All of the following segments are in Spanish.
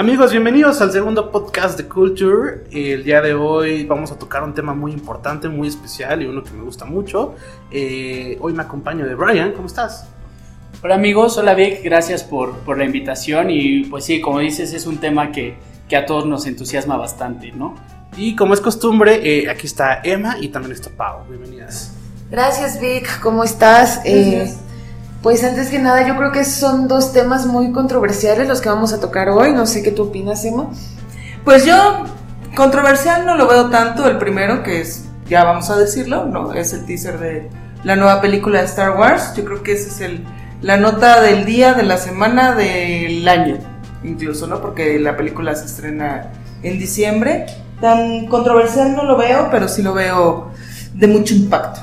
Amigos, bienvenidos al segundo podcast de Culture. El día de hoy vamos a tocar un tema muy importante, muy especial y uno que me gusta mucho. Eh, hoy me acompaño de Brian, ¿cómo estás? Hola amigos, hola Vic, gracias por, por, la invitación y pues sí, como dices, es un tema que, que a todos nos entusiasma bastante, ¿no? Y como es costumbre, eh, aquí está Emma y también está Pau. Bienvenidas. Gracias Vic, ¿cómo estás? Eh, pues antes que nada, yo creo que son dos temas muy controversiales los que vamos a tocar hoy. No sé qué tú opinas, Emma. Pues yo, controversial no lo veo tanto. El primero, que es, ya vamos a decirlo, ¿no? Es el teaser de la nueva película de Star Wars. Yo creo que ese es el, la nota del día, de la semana, del año, incluso, ¿no? Porque la película se estrena en diciembre. Tan controversial no lo veo, pero sí lo veo de mucho impacto.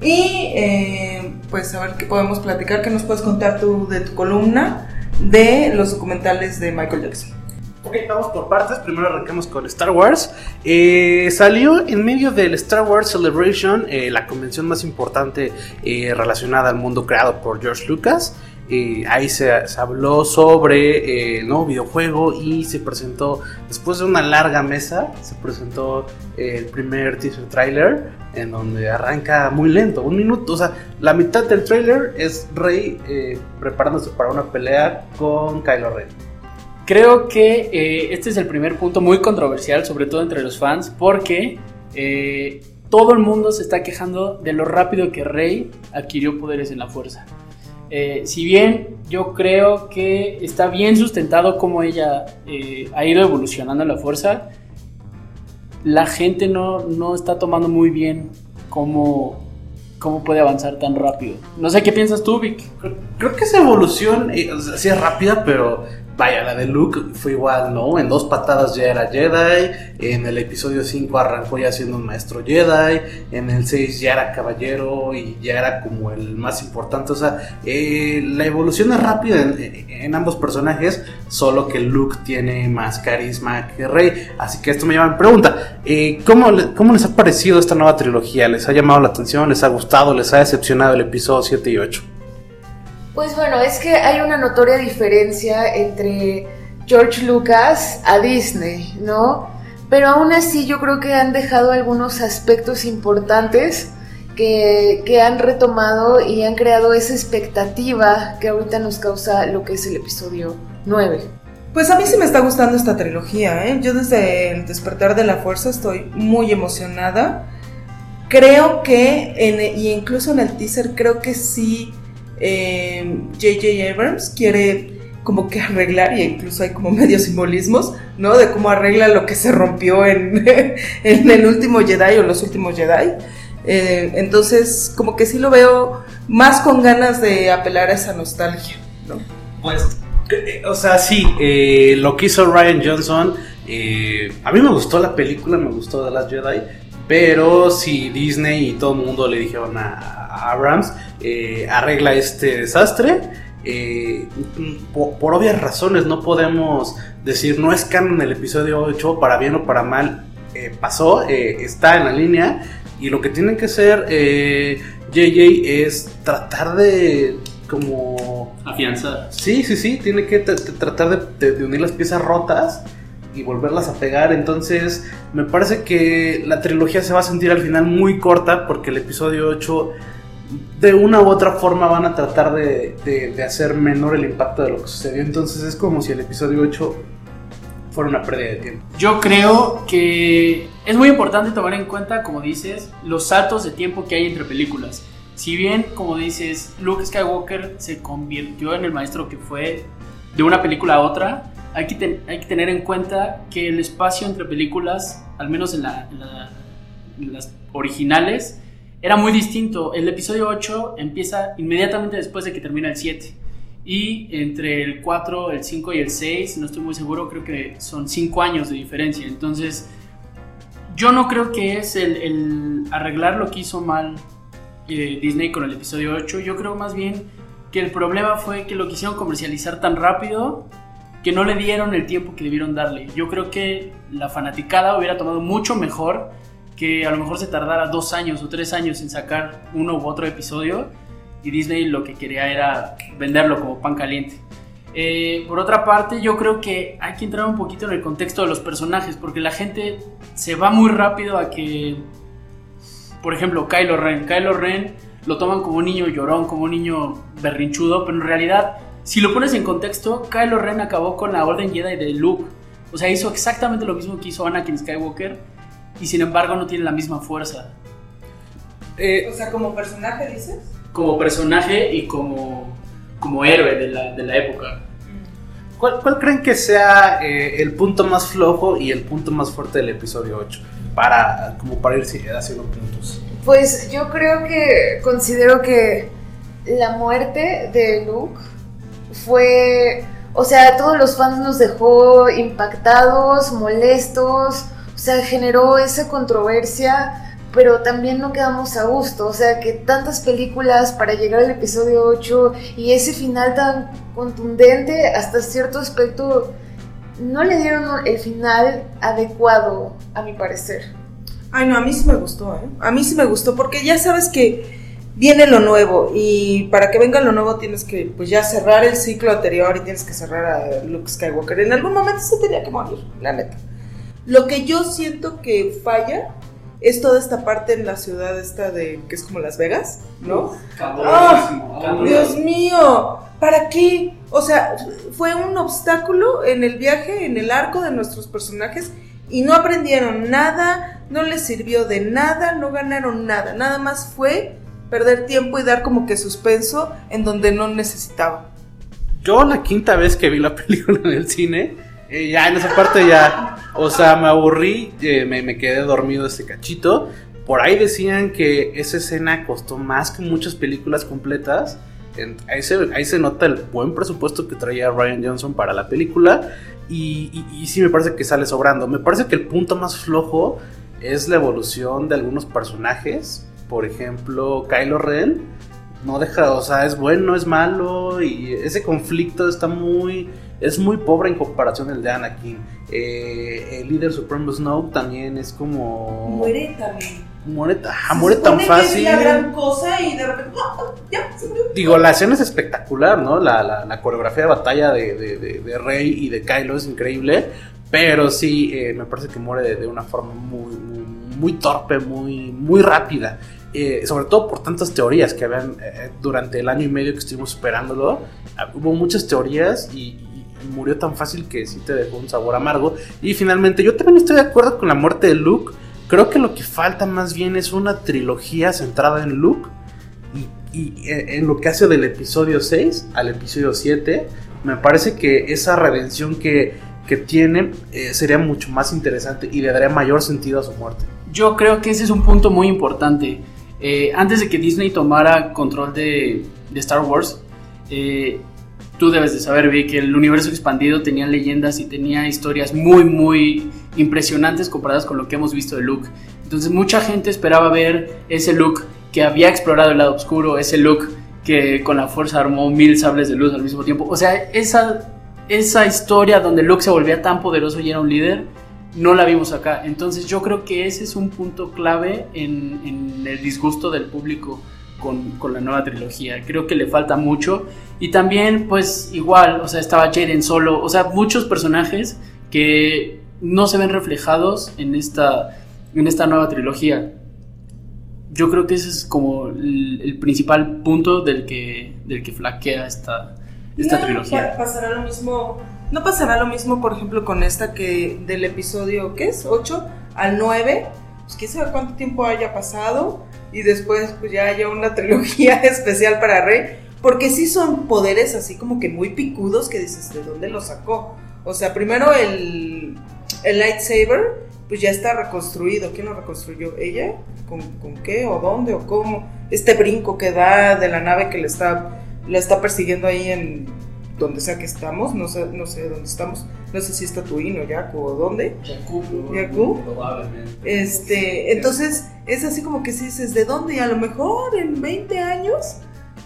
Y eh, pues a ver qué podemos platicar, qué nos puedes contar tú de tu columna de los documentales de Michael Jackson. Ok, vamos por partes. Primero arrancamos con Star Wars. Eh, salió en medio del Star Wars Celebration, eh, la convención más importante eh, relacionada al mundo creado por George Lucas. Eh, ahí se, se, habló sobre el nuevo videojuego y se presentó, después de una larga mesa, se presentó el primer teaser trailer en donde arranca muy lento, un minuto, o sea, la mitad del trailer es Rey eh, preparándose para una pelea con Kylo Ren. Creo que eh, este es el primer punto muy controversial, sobre todo entre los fans, porque eh, todo el mundo se está quejando de lo rápido que Rey adquirió poderes en la fuerza. Eh, si bien yo creo que está bien sustentado como ella eh, ha ido evolucionando la fuerza, la gente no, no está tomando muy bien cómo, cómo puede avanzar tan rápido. No sé qué piensas tú, Vic. Creo que esa evolución eh, o sea, es rápida, pero vaya, la de Luke fue igual, ¿no? En dos patadas ya era Jedi, en el episodio 5 arrancó ya siendo un maestro Jedi, en el 6 ya era caballero y ya era como el más importante, o sea, eh, la evolución es rápida en, en, ambos personajes, solo que Luke tiene más carisma que Rey, así que esto me llama a pregunta, eh, ¿cómo, ¿cómo les ha parecido esta nueva trilogía? ¿Les ha llamado la atención? ¿Les ha gustado? ¿Les ha decepcionado el episodio 7 y 8? Pues bueno, es que hay una notoria diferencia entre George Lucas a Disney, ¿no? Pero aún así yo creo que han dejado algunos aspectos importantes que, que, han retomado y han creado esa expectativa que ahorita nos causa lo que es el episodio 9. Pues a mí sí me está gustando esta trilogía, ¿eh? Yo desde el despertar de la fuerza estoy muy emocionada. Creo que, en, y incluso en el teaser, creo que sí J.J. Eh, Abrams quiere como que arreglar, y incluso hay como medio simbolismos, ¿no? De cómo arregla lo que se rompió en, el último Jedi o los últimos Jedi. Eh, entonces, como que sí lo veo más con ganas de apelar a esa nostalgia, ¿no? Pues, o sea, sí, eh, lo que hizo Ryan Johnson, eh, a mí me gustó la película, me gustó The Last Jedi, pero si Disney y todo el mundo le dijeron a, Abrams, eh, arregla este desastre. Eh, por, por, obvias razones no podemos decir no es canon el episodio 8 para bien o para mal eh, pasó, está en la línea y lo que tienen que hacer JJ es tratar de como afianzar. Sí, sí, sí, tiene que tratar de, de unir las piezas rotas y volverlas a pegar. Entonces, me parece que la trilogía se va a sentir al final muy corta porque el episodio 8 de una u otra forma van a tratar de, de, hacer menor el impacto de lo que sucedió. Entonces es como si el episodio 8 fuera una pérdida de tiempo. Yo creo que es muy importante tomar en cuenta, como dices, los saltos de tiempo que hay entre películas. Si bien, como dices, Luke Skywalker se convirtió en el maestro que fue de una película a otra, hay que, tener en cuenta que el espacio entre películas, al menos en, la, en, la, en las originales, era muy distinto. El episodio 8 empieza inmediatamente después de que termina el 7. Y entre el 4, el 5 y el 6, no estoy muy seguro, creo que son 5 años de diferencia. Entonces, yo no creo que es el, el arreglar lo que hizo mal eh, Disney con el episodio 8. Yo creo más bien que el problema fue que lo quisieron comercializar tan rápido que no le dieron el tiempo que debieron darle. Yo creo que la fanaticada hubiera tomado mucho mejor que a lo mejor se tardara dos años o tres años en sacar uno u otro episodio y Disney lo que quería era venderlo como pan caliente. Eh, por otra parte, yo creo que hay que entrar un poquito en el contexto de los personajes, porque la gente se va muy rápido a que, por ejemplo, Kylo Ren. Kylo Ren lo toman como un niño llorón, como un niño berrinchudo, pero en realidad, si lo pones en contexto, Kylo Ren acabó con la Orden Jedi de Luke. O sea, hizo exactamente lo mismo que hizo Anakin Skywalker y sin embargo no tiene la misma fuerza. Eh, o sea, como personaje dices. Como personaje y como, como héroe de la, de la época. ¿Cuál, ¿Cuál, creen que sea eh, el punto más flojo y el punto más fuerte del episodio 8? Para, como para ir haciendo puntos. Pues yo creo que considero que la muerte de Luke fue, o sea, a todos los fans nos dejó impactados, molestos, o sea, generó esa controversia, pero también no quedamos a gusto, o sea, que tantas películas para llegar al episodio 8 y ese final tan contundente hasta cierto aspecto no le dieron el final adecuado, a mi parecer. Ay, no, a mí sí me gustó, ¿eh? A mí sí me gustó, porque ya sabes que viene lo nuevo y para que venga lo nuevo tienes que pues ya cerrar el ciclo anterior y tienes que cerrar a Luke Skywalker. En algún momento se tenía que morir, la neta. Lo que yo siento que falla es toda esta parte en la ciudad esta de que es como Las Vegas, ¿no? ¡Oh, Dios mío, ¿para qué? O sea, fue un obstáculo en el viaje, en el arco de nuestros personajes y no aprendieron nada, no les sirvió de nada, no ganaron nada, nada más fue perder tiempo y dar como que suspenso en donde no necesitaba. Yo la quinta vez que vi la película en el cine, eh, ya en esa parte ya, o sea, me aburrí, eh, me, me, quedé dormido ese cachito. Por ahí decían que esa escena costó más que muchas películas completas. Ahí se, ahí se nota el buen presupuesto que traía Ryan Johnson para la película. Y, y, y sí me parece que sale sobrando. Me parece que el punto más flojo es la evolución de algunos personajes por ejemplo, Kylo Ren no deja, o sea, es bueno, es malo y ese conflicto está muy, es muy pobre en comparación al de Anakin. Eh, el líder Supremo Snoke también es como... Muere también. Muere, ah, muere tan fácil. Es la gran cosa y de repente, ¡oh, ya, Digo, la escena es espectacular, ¿no? La, la, la coreografía de batalla de, de, de, de, Rey y de Kylo es increíble, pero sí, eh, me parece que muere de, una forma muy, muy, muy torpe, muy, muy rápida. Eh, sobre todo por tantas teorías que habían eh, durante el año y medio que estuvimos esperándolo. Hubo muchas teorías y, murió tan fácil que sí te dejó un sabor amargo. Y finalmente, yo también estoy de acuerdo con la muerte de Luke. Creo que lo que falta más bien es una trilogía centrada en Luke y, y en lo que hace del episodio 6 al episodio 7. Me parece que esa redención que, que tiene eh, sería mucho más interesante y le daría mayor sentido a su muerte. Yo creo que ese es un punto muy importante. Eh, antes de que Disney tomara control de, de Star Wars, eh, tú debes de saber, Vi, que el universo expandido tenía leyendas y tenía historias muy, muy impresionantes comparadas con lo que hemos visto de Luke. Entonces mucha gente esperaba ver ese Luke que había explorado el lado oscuro, ese Luke que con la fuerza armó mil sables de luz al mismo tiempo. O sea, esa, esa historia donde Luke se volvía tan poderoso y era un líder, no la vimos acá. Entonces yo creo que ese es un punto clave en, en el disgusto del público con, con, la nueva trilogía. Creo que le falta mucho. Y también, pues igual, o sea, estaba Jaden solo. O sea, muchos personajes que no se ven reflejados en esta, en esta nueva trilogía. Yo creo que ese es como el, el principal punto del que, del que flaquea esta, esta no, trilogía. Pasará lo mismo ¿No pasará lo mismo, por ejemplo, con esta que del episodio, ¿qué es? 8 al 9. Pues quién sabe cuánto tiempo haya pasado y después pues ya haya una trilogía especial para Rey. Porque sí son poderes así como que muy picudos que dices, ¿de dónde lo sacó? O sea, primero el, el lightsaber, pues ya está reconstruido. ¿Quién lo reconstruyó? ¿Ella? ¿Con, ¿Con, qué? ¿O dónde? ¿O cómo? Este brinco que da de la nave que le está, le está persiguiendo ahí en donde sea que estamos, no sé, no sé dónde estamos, no sé si es Tatooine o Yaku o dónde. Yaku, Yaku. Probablemente. Este, entonces es así como que si dices, ¿de dónde? Y a lo mejor en 20 años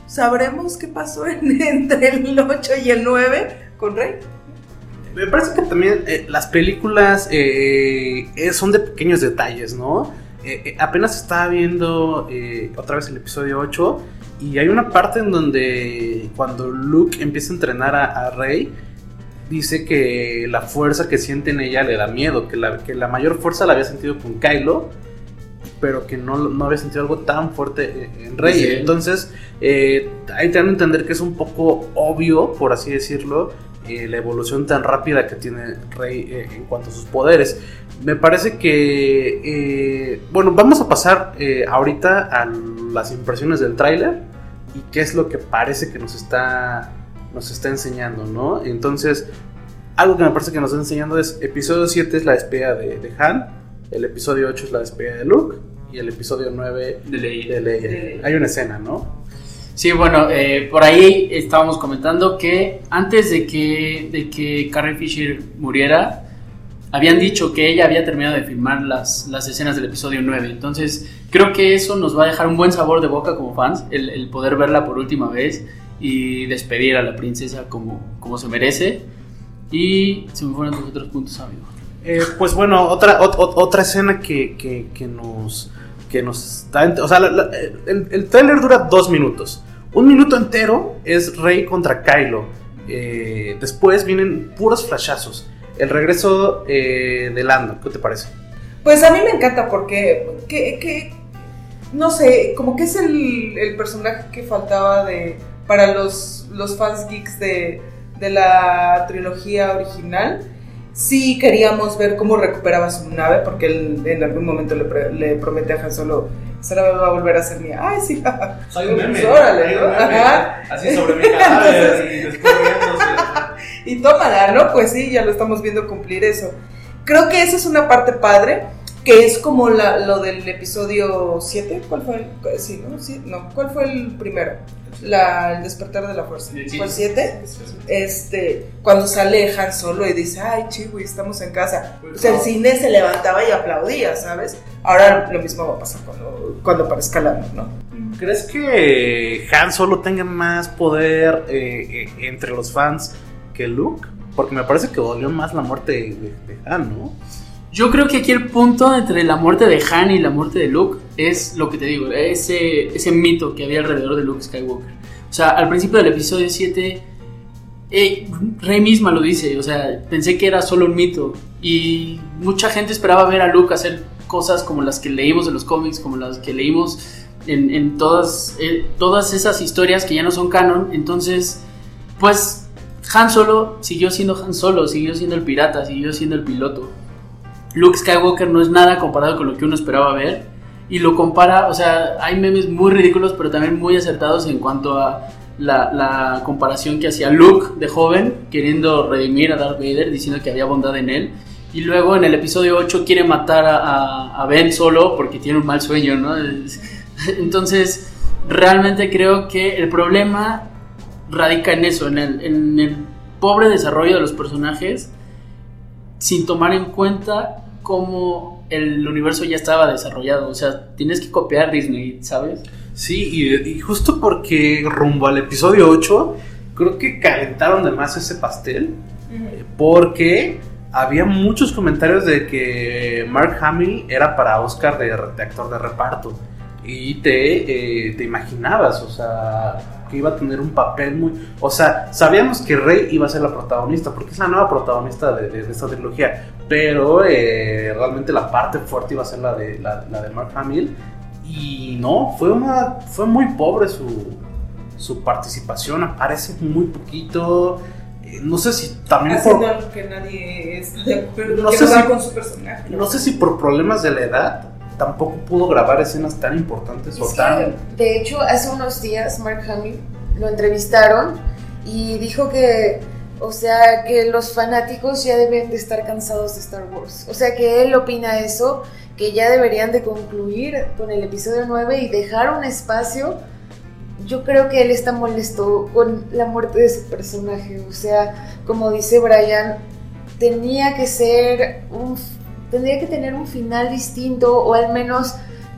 sabremos qué pasó en, entre el 8 y el 9 con Rey. Me parece que también eh, las películas eh, son de pequeños detalles, ¿no? Eh, apenas estaba viendo otra vez el episodio 8 Y hay una parte en donde cuando Luke empieza a entrenar a, a Rey, dice que la fuerza que siente en ella le da miedo, que la, que la mayor fuerza la había sentido con Kylo, pero que no, no había sentido algo tan fuerte en Rey. Sí. Entonces, eh, ahí te dan a entender que es un poco obvio, por así decirlo, eh, la evolución tan rápida que tiene Rey eh, en cuanto a sus poderes. Me parece que, eh, bueno, vamos a pasar ahorita a las impresiones del tráiler y qué es lo que parece que nos está, nos está enseñando, ¿no? Entonces, algo que me parece que nos está enseñando es, episodio 7 es la despedida de, de Han, el episodio 8 es la despedida de Luke y el episodio 9 De ley. de Leia. De Leia. Hay una escena, ¿no? Sí, bueno, eh, por ahí estábamos comentando que antes de que, de que Carrie Fisher muriera, habían dicho que ella había terminado de filmar las, las escenas del episodio 9. Entonces, creo que eso nos va a dejar un buen sabor de boca como fans, el, el poder verla por última vez y despedir a la princesa como, como se merece. Y se me fueron los otros puntos, amigo. Eh, pues bueno, otra, ot- ot- otra escena que, que- que nos que nos da, o sea, la- la- el, el trailer dura dos minutos. Un minuto entero es Rey contra Kylo. Eh, después vienen puros flashazos. El regreso eh, de Lando, ¿qué te parece? Pues a mí me encanta porque, que, que- no sé, como que es el, el personaje que faltaba de para los, los fans geeks de, de la trilogía original. Sí queríamos ver cómo recuperaba su nave, porque él en algún momento le, pre- le promete a Han Solo, esa nave va a volver a ser mía. Ay, sí, Soy un meme, órale, ¿no? Así sobre mi cadáver y Y tómala, ¿no? Pues sí, ya lo estamos viendo cumplir eso. Creo que esa es una parte padre, que es como la, lo del episodio 7. ¿Cuál fue el? Sí, ¿no? Sí, no. ¿Cuál fue el primero? La, el despertar de la fuerza. ¿Fue el 7? Este, cuando sale Han Solo y dice, ay, chico, estamos en casa. O sea, el cine se levantaba y aplaudía, ¿sabes? Ahora lo mismo va a pasar cuando, cuando aparezca Lando, ¿no? ¿Crees que Han Solo tenga más poder eh, eh, entre los fans que Luke? Porque me parece que dolió más la muerte de, Han, ¿no? Yo creo que aquí el punto entre la muerte de Han y la muerte de Luke es lo que te digo, ese, ese mito que había alrededor de Luke Skywalker. O sea, al principio del episodio 7, eh, Rey misma lo dice, o sea, pensé que era solo un mito. Y mucha gente esperaba ver a Luke hacer cosas como las que leímos en los cómics, como las que leímos en, en todas, eh, todas esas historias que ya no son canon. Entonces, pues Han Solo siguió siendo Han Solo, siguió siendo el pirata, siguió siendo el piloto. Luke Skywalker no es nada comparado con lo que uno esperaba ver. Y lo compara, o sea, hay memes muy ridículos, pero también muy acertados en cuanto a la, comparación que hacía Luke de joven, queriendo redimir a Darth Vader, diciendo que había bondad en él. Y luego en el episodio 8 quiere matar a- a Ben solo porque tiene un mal sueño, ¿no? Entonces, realmente creo que el problema radica en eso, en el, en el pobre desarrollo de los personajes, sin tomar en cuenta cómo el universo ya estaba desarrollado. O sea, tienes que copiar Disney, ¿sabes? Sí, y, y justo porque rumbo al episodio 8, creo que calentaron de más ese pastel. Porque había muchos comentarios de que Mark Hamill era para Oscar de, de actor de reparto. Y te, eh, te imaginabas, o sea, que iba a tener un papel muy... O sea, sabíamos que Rey iba a ser la protagonista, porque es la nueva protagonista de, de- de esta trilogía. Pero eh, realmente la parte fuerte iba a ser la de, la, la de Mark Hamill. Y no, fue, una, fue muy pobre su, su participación, aparece muy poquito. Eh, No sé si también por, algo que nadie está de acuerdo, No que sé si- con su personaje. no sé si por problemas de la edad tampoco pudo grabar escenas tan importantes o Es tan... de hecho, hace unos días Mark Hamill lo entrevistaron y dijo que, o sea, que los fanáticos ya deben de estar cansados de Star Wars. O sea, que él opina eso, que ya deberían de concluir con el episodio 9 y dejar un espacio. Yo creo que él está molesto con la muerte de su personaje. O sea, como dice Brian, tenía que ser un tendría que tener un final distinto o al menos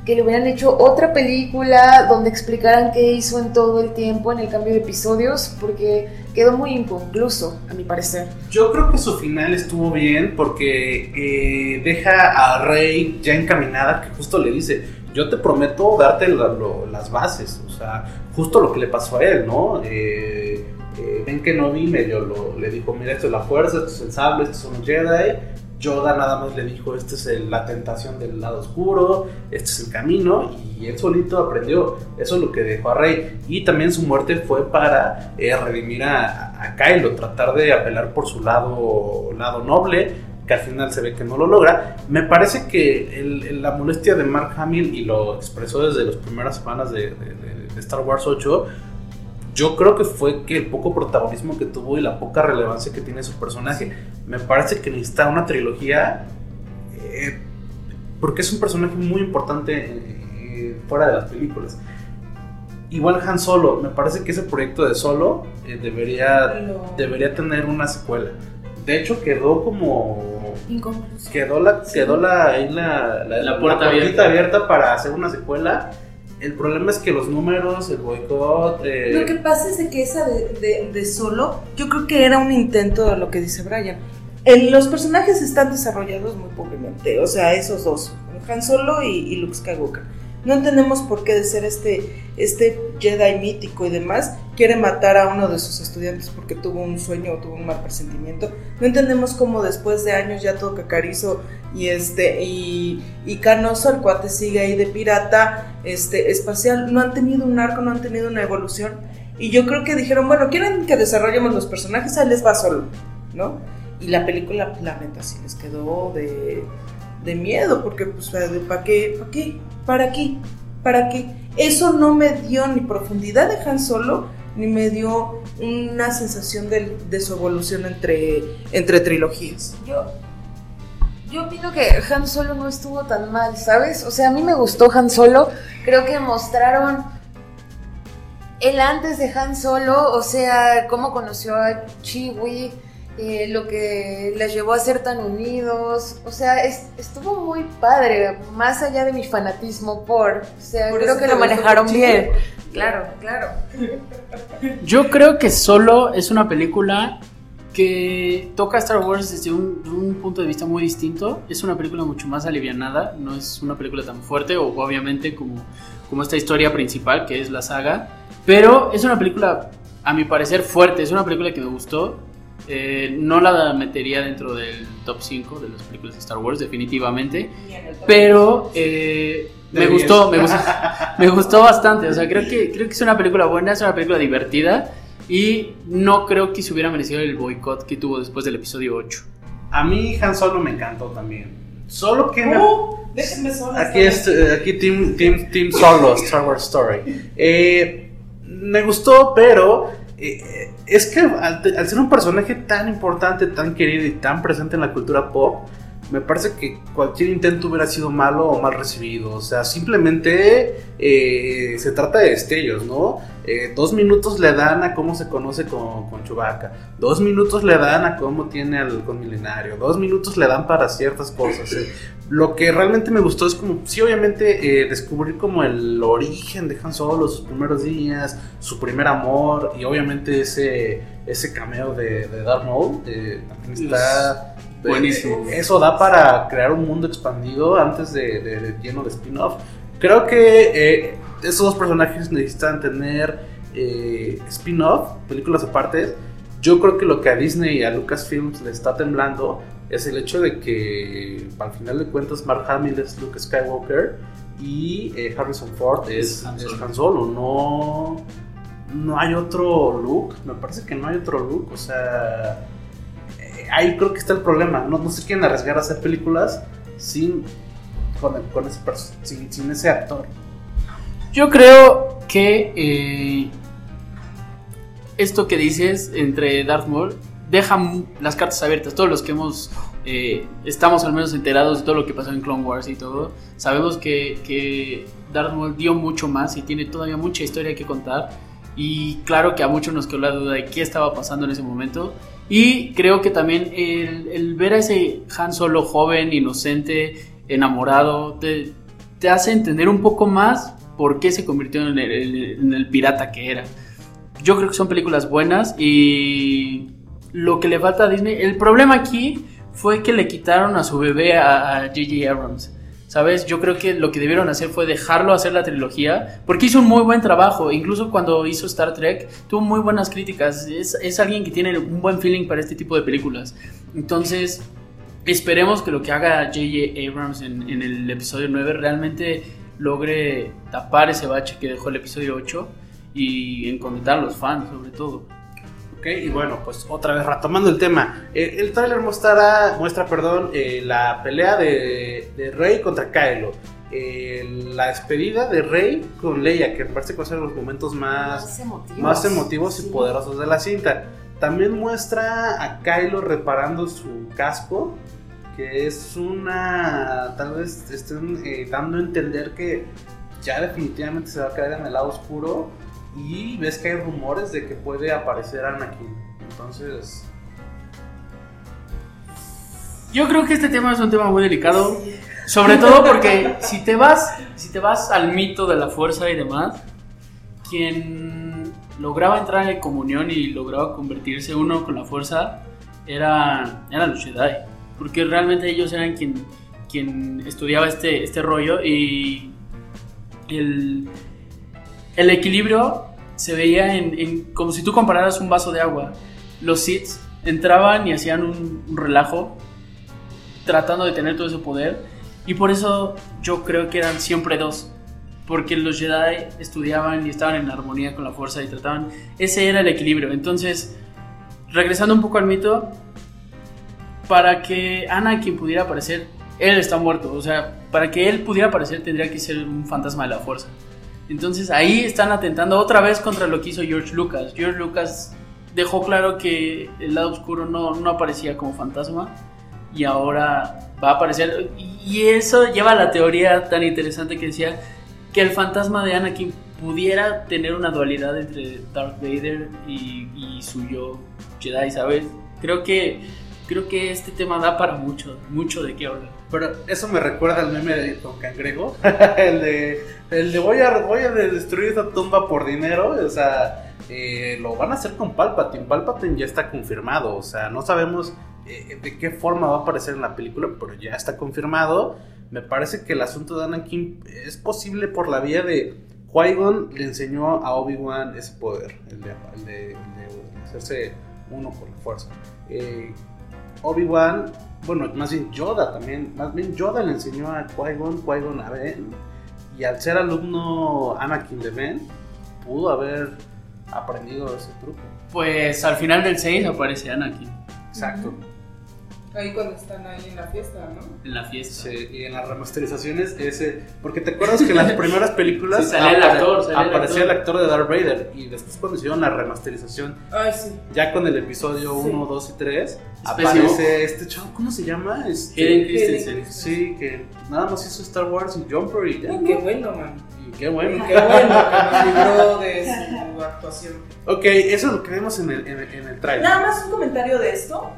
que le hubieran hecho otra película donde explicaran qué hizo en todo el tiempo en el cambio de episodios porque quedó muy inconcluso a mi parecer. Yo creo que su final estuvo bien porque eh, deja a Rey ya encaminada, que justo le dice, yo te prometo darte la- lo- las bases, o sea, justo lo que le pasó a él, ¿no? Eh, eh, Ben Kenobi medio lo, le dijo, mira, esto es la fuerza, esto es el sable, estos son los Jedi. Yoda nada más le dijo, esta es la tentación del lado oscuro, este es el camino, y él solito aprendió. Eso es lo que dejó a Rey. Y también su muerte fue para eh, redimir a, a Kylo, tratar de apelar por su lado, lado noble, que al final se ve que no lo logra. Me parece que la molestia de Mark Hamill, y lo expresó desde las primeras semanas de Star Wars 8, yo creo que fue que el poco protagonismo que tuvo y la poca relevancia que tiene su personaje. Me parece que necesita una trilogía eh, porque es un personaje muy importante eh, fuera de las películas. Igual Han Solo, me parece que ese proyecto de Solo eh, debería, debería tener una secuela. De hecho quedó como Inconcluso. quedó la quedó la la, la, La puerta abierta. abierta para hacer una secuela. El problema es que los números, el boicot, eh, Lo que pasa es que esa de, de- de solo, yo creo que era un intento de lo que dice Brian. El- los personajes están desarrollados muy pobremente, o sea, esos dos, Han Solo y, y Luke Skywalker. No entendemos por qué de ser este, este Jedi mítico y demás, quiere matar a uno de sus estudiantes porque tuvo un sueño o tuvo un mal presentimiento. No entendemos cómo después de años ya todo cacarizo y este y, y canoso el cuate sigue ahí de pirata este espacial. No han tenido un arco no han tenido una evolución. Y yo creo que dijeron bueno quieren que desarrollemos los personajes ahí les va solo no y la película la neta sí les quedó de, de miedo porque pues para qué para qué para qué para qué eso no me dio ni profundidad de Han Solo ni me dio una sensación de, su evolución entre entre trilogías Yo, yo opino que Han Solo no estuvo tan mal, ¿sabes? O sea, a mí me gustó Han Solo. Creo que mostraron el antes de Han Solo, o sea, cómo conoció a Chiwi, eh, lo que les llevó a ser tan unidos. O sea, es- estuvo muy padre, más allá de mi fanatismo por. O sea, Por creo que lo manejaron bien. Claro, claro. Yo creo que solo es una película que toca Star Wars desde un, un punto de vista muy distinto. Es una película mucho más alivianada, no es una película tan fuerte, o obviamente como, como esta historia principal que es la saga. Pero es una película, a mi parecer, fuerte. Es una película que me gustó. Eh, no la metería dentro del top 5 de las películas de Star Wars, definitivamente. Pero eh, me gustó, me gustó, me gustó bastante. O sea, creo que, creo que es una película buena, es una película divertida. Y no creo que se hubiera merecido el boicot que tuvo después del episodio 8. a mí Han Solo me encantó también. Solo que me, Uh, déjenme sola, Aquí, es, aquí team, team, team Solo, Star Wars Story. Eh, me gustó, pero eh, es que al, ser un personaje tan importante, tan querido y tan presente en la cultura pop, me parece que cualquier intento hubiera sido malo o mal recibido. O sea, simplemente eh, se trata de destellos, ¿no? Eh, dos minutos le dan a cómo se conoce con, con. Dos minutos le dan a cómo tiene al con milenario. Dos minutos le dan para ciertas cosas. eh. Lo que realmente me gustó es como, sí, obviamente, descubrir como el origen de Han Solo, sus primeros días, su primer amor y obviamente ese, ese cameo de, de Darth Maul. también está... Buenísimo. eh, Eso da para crear un mundo expandido antes de, de- de lleno de spin-off. Creo que eh, esos dos personajes necesitan tener eh, spin-off, películas aparte. Yo creo que lo que a Disney y a Lucasfilms le está temblando es el hecho de que al final de cuentas Mark Hamill es Luke Skywalker y eh, Harrison Ford es, Es Han es Solo. Han Solo. No, no hay otro Luke. Me parece que no hay otro Luke. O sea, ahí creo que está el problema. No, no se quieren arriesgar a hacer películas sin, con, con ese, sin, sin ese actor. Yo creo que eh, esto que dices entre Darth Maul deja las cartas abiertas. Todos los que hemos eh, estamos al menos enterados de todo lo que pasó en Clone Wars y todo, sabemos que, que Darth Maul dio mucho más y tiene todavía mucha historia que contar. Y claro que a muchos nos quedó la duda de qué estaba pasando en ese momento. Y creo que también el, ver a ese Han Solo joven, inocente, enamorado, te, hace entender un poco más por qué se convirtió en el, pirata que era. Yo creo que son películas buenas y lo que le falta a Disney, el problema aquí fue que le quitaron a su bebé a a J.J. Abrams. ¿Sabes? Yo creo que lo que debieron hacer fue dejarlo hacer la trilogía, porque hizo un muy buen trabajo. Incluso cuando hizo Star Trek, tuvo muy buenas críticas. Es, es alguien que tiene un buen feeling para este tipo de películas. Entonces, esperemos que lo que haga J.J. Abrams en, en el episodio 9 realmente logre tapar ese bache que dejó el episodio 8 y encontrar a los fans, sobre todo. Ok, y bueno, pues otra vez retomando el tema. eh, el tráiler muestra, muestra perdón, eh, la pelea de, de Rey contra Kylo. eh, la despedida de Rey con Leia, que me parece que va a ser los momentos más, emotivos. más emotivos y poderosos de la cinta. También muestra a Kylo reparando su casco, que es una. Tal vez estén eh, dando a entender que ya definitivamente se va a caer en el lado oscuro. Y ves que hay rumores de que puede aparecer Anakin. Entonces. Yo creo que este tema es un tema muy delicado, sobre todo porque si te vas, si te vas al mito de la fuerza y demás, quien lograba entrar en comunión y lograba convertirse uno con la fuerza era, eran los Jedi, porque realmente ellos eran quien, quien estudiaba este, este rollo y el, el equilibrio se veía en, en- como si tú compararas un vaso de agua. Los Sith entraban y hacían un- relajo tratando de tener todo ese poder. Y por eso yo creo que eran siempre dos. Porque los Jedi estudiaban y estaban en armonía con la fuerza y trataban. Ese era el equilibrio. Entonces, regresando un poco al mito, para que Anakin pudiera aparecer, él está muerto. O sea, para que él pudiera aparecer tendría que ser un fantasma de la fuerza. Entonces ahí están atentando otra vez contra lo que hizo George Lucas. George Lucas dejó claro que el lado oscuro no, no aparecía como fantasma y ahora va a aparecer. Y eso lleva a la teoría tan interesante que decía que el fantasma de Anakin pudiera tener una dualidad entre Darth Vader y, su yo Jedi, ¿sabes? Creo que, creo que este tema da para mucho, mucho de qué hablar. Pero eso me recuerda al meme de Don Cangrejo. el de. El de voy a, voy a destruir esta tumba por dinero. O sea, eh, lo van a hacer con Palpatine. Palpatine ya está confirmado. O sea, no sabemos eh, de qué forma va a aparecer en la película, pero ya está confirmado. Me parece que el asunto de Anakin es posible por la vía de Qui-Gon le enseñó a Obi-Wan ese poder, el de, el de- hacerse uno con la fuerza. Eh, Obi-Wan, bueno, más bien Yoda también, más bien Yoda le enseñó a Qui-Gon, Qui-Gon a Ben, y al ser alumno Anakin de Ben, pudo haber aprendido ese truco. Pues al final del 6 aparece Anakin Exacto. Ahí cuando están ahí en la fiesta, ¿no? en la fiesta. Sí, y en las remasterizaciones, ese. Porque te acuerdas que en las primeras películas Sí, salía el actor, salía el aparecía actor. el actor de Darth Vader. Y después, cuando hicieron la remasterización, Ay, sí. ya con el episodio Sí. 1, 2 y 3, Especie aparece este chavo, ¿cómo se llama? Este, Hayden Christensen. Sí, que nada más hizo Star Wars y Jumper y ya. Y qué bueno, man. Y qué bueno. Y qué bueno que nos libró de su actuación. Ok, eso es lo que vemos en el, en el, en el trailer. Nada más un comentario de esto.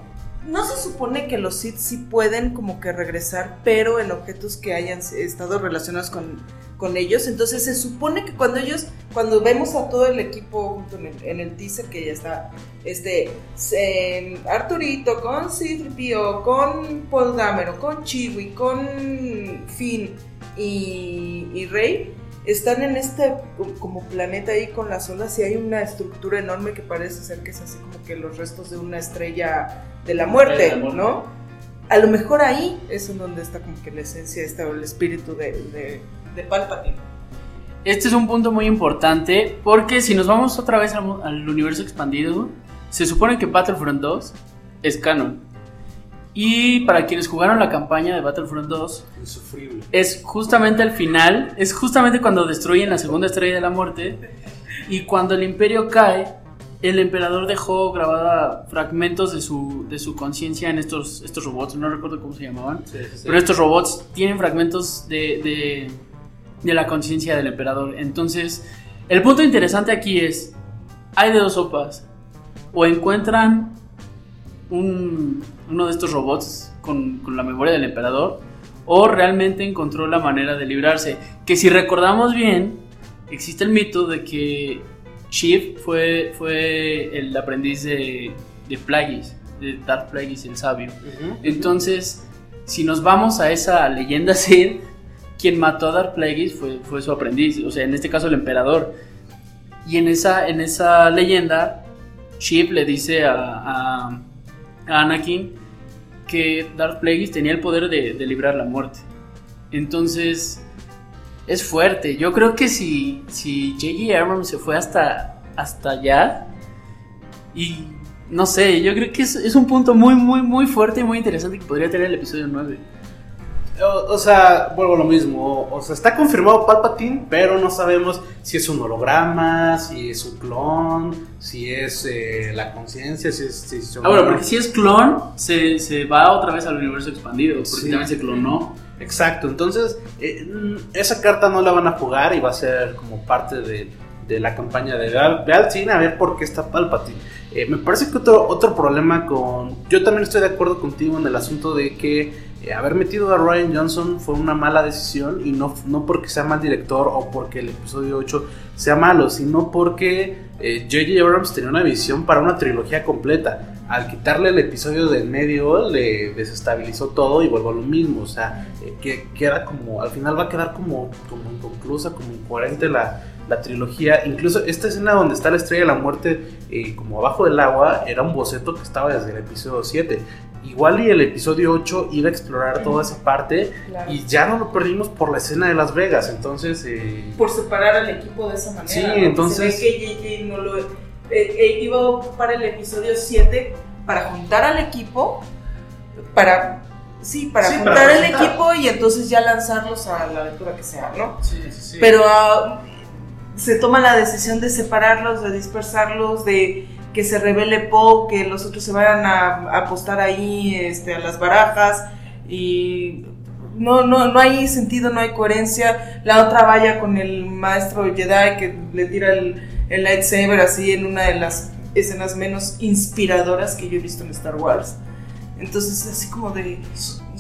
No se supone que los Sith sí pueden como que regresar, pero en objetos que hayan estado relacionados con, con ellos. Entonces se supone que cuando ellos, cuando vemos a todo el equipo junto en el, en el teaser que ya está, este, eh, Arturito con C-3PO, con Paul Dameron, con Chewie, con Finn y, y Rey, están en este como planeta ahí con las olas y hay una estructura enorme que parece ser que es así como que los restos de una estrella de la muerte. ¿no? A lo mejor ahí es en donde está como que la esencia, está el espíritu de, de, de Palpatine. Este es un punto muy importante porque si nos vamos otra vez al, al universo expandido, se supone que Battlefront 2 es canon. Y para quienes jugaron la campaña de Battlefront 2, Insufrible. es justamente al final, es justamente cuando destruyen la segunda estrella de la muerte y cuando el imperio cae, el emperador dejó grabada fragmentos de su, de su conciencia en estos, estos robots, no recuerdo cómo se llamaban, Sí, sí, sí. pero estos robots tienen fragmentos de, de, de la conciencia del emperador. Entonces, el punto interesante aquí es, hay de dos sopas. O encuentran un- uno de estos robots con, con la memoria del emperador, o realmente encontró la manera de librarse. Que si recordamos bien, existe el mito de que Shiv fue, fue el aprendiz de, de Plagueis, de Darth Plagueis el sabio. Ujú. Entonces, si nos vamos a esa leyenda Sith, quien mató a Darth Plagueis fue, fue su aprendiz, o sea, en este caso el emperador. Y en esa, en esa leyenda, Chip le dice a, a, a Anakin que Darth Plagueis tenía el poder de, de librar la muerte. Entonces, es fuerte. Yo creo que si, si J.J. Abrams se fue hasta, hasta allá, y no sé, yo creo que es, es un punto muy, muy, muy fuerte y muy interesante que podría tener el episodio 9. O, o sea, vuelvo a lo mismo. O sea, está confirmado Palpatine, pero no sabemos si es un holograma, si es un clon, si es eh, la conciencia, si es. Si es Ah, bueno, porque si es clon, se, se va otra vez al universo expandido, porque Sí. también se clonó. Exacto, entonces eh, mm, esa carta no la van a jugar y va a ser como parte de, de la campaña de ve al, ve al cine a ver por qué está Palpatine. Eh, me parece que otro, otro problema con... Yo también estoy de acuerdo contigo en el asunto de que eh, haber metido a Ryan Johnson fue una mala decisión y no, no porque sea mal director o porque el episodio 8 sea malo, sino porque J.J. Abrams tenía una visión para una trilogía completa. Al quitarle el episodio del medio, le desestabilizó todo y vuelvo a lo mismo. O sea, eh, que queda como, al final va a quedar como, como inconclusa, como incoherente la, la trilogía. Incluso esta escena donde está la estrella de la muerte, eh, como abajo del agua, era un boceto que estaba desde el episodio 7. Igual y el episodio 8 iba a explorar toda esa parte Claro. y ya no lo perdimos por la escena de Las Vegas. Entonces, eh, Por separar al equipo de esa manera. Sí, entonces- Se ve que JJ no lo. eh, eh, iba a ocupar el episodio 7 para juntar al equipo. Para. Sí, para Sí, para juntar al equipo y entonces ya lanzarlos a la aventura que sea, ¿no? sí, sí, sí. Pero ah, se toma la decisión de separarlos, de dispersarlos, de que se revele Poe, que los otros se vayan a, apostar ahí este, a las barajas y no, no, no hay sentido, no hay coherencia. La otra vaya con el maestro Jedi que le tira el, el lightsaber así en una de las escenas menos inspiradoras que yo he visto en Star Wars. Entonces así como de...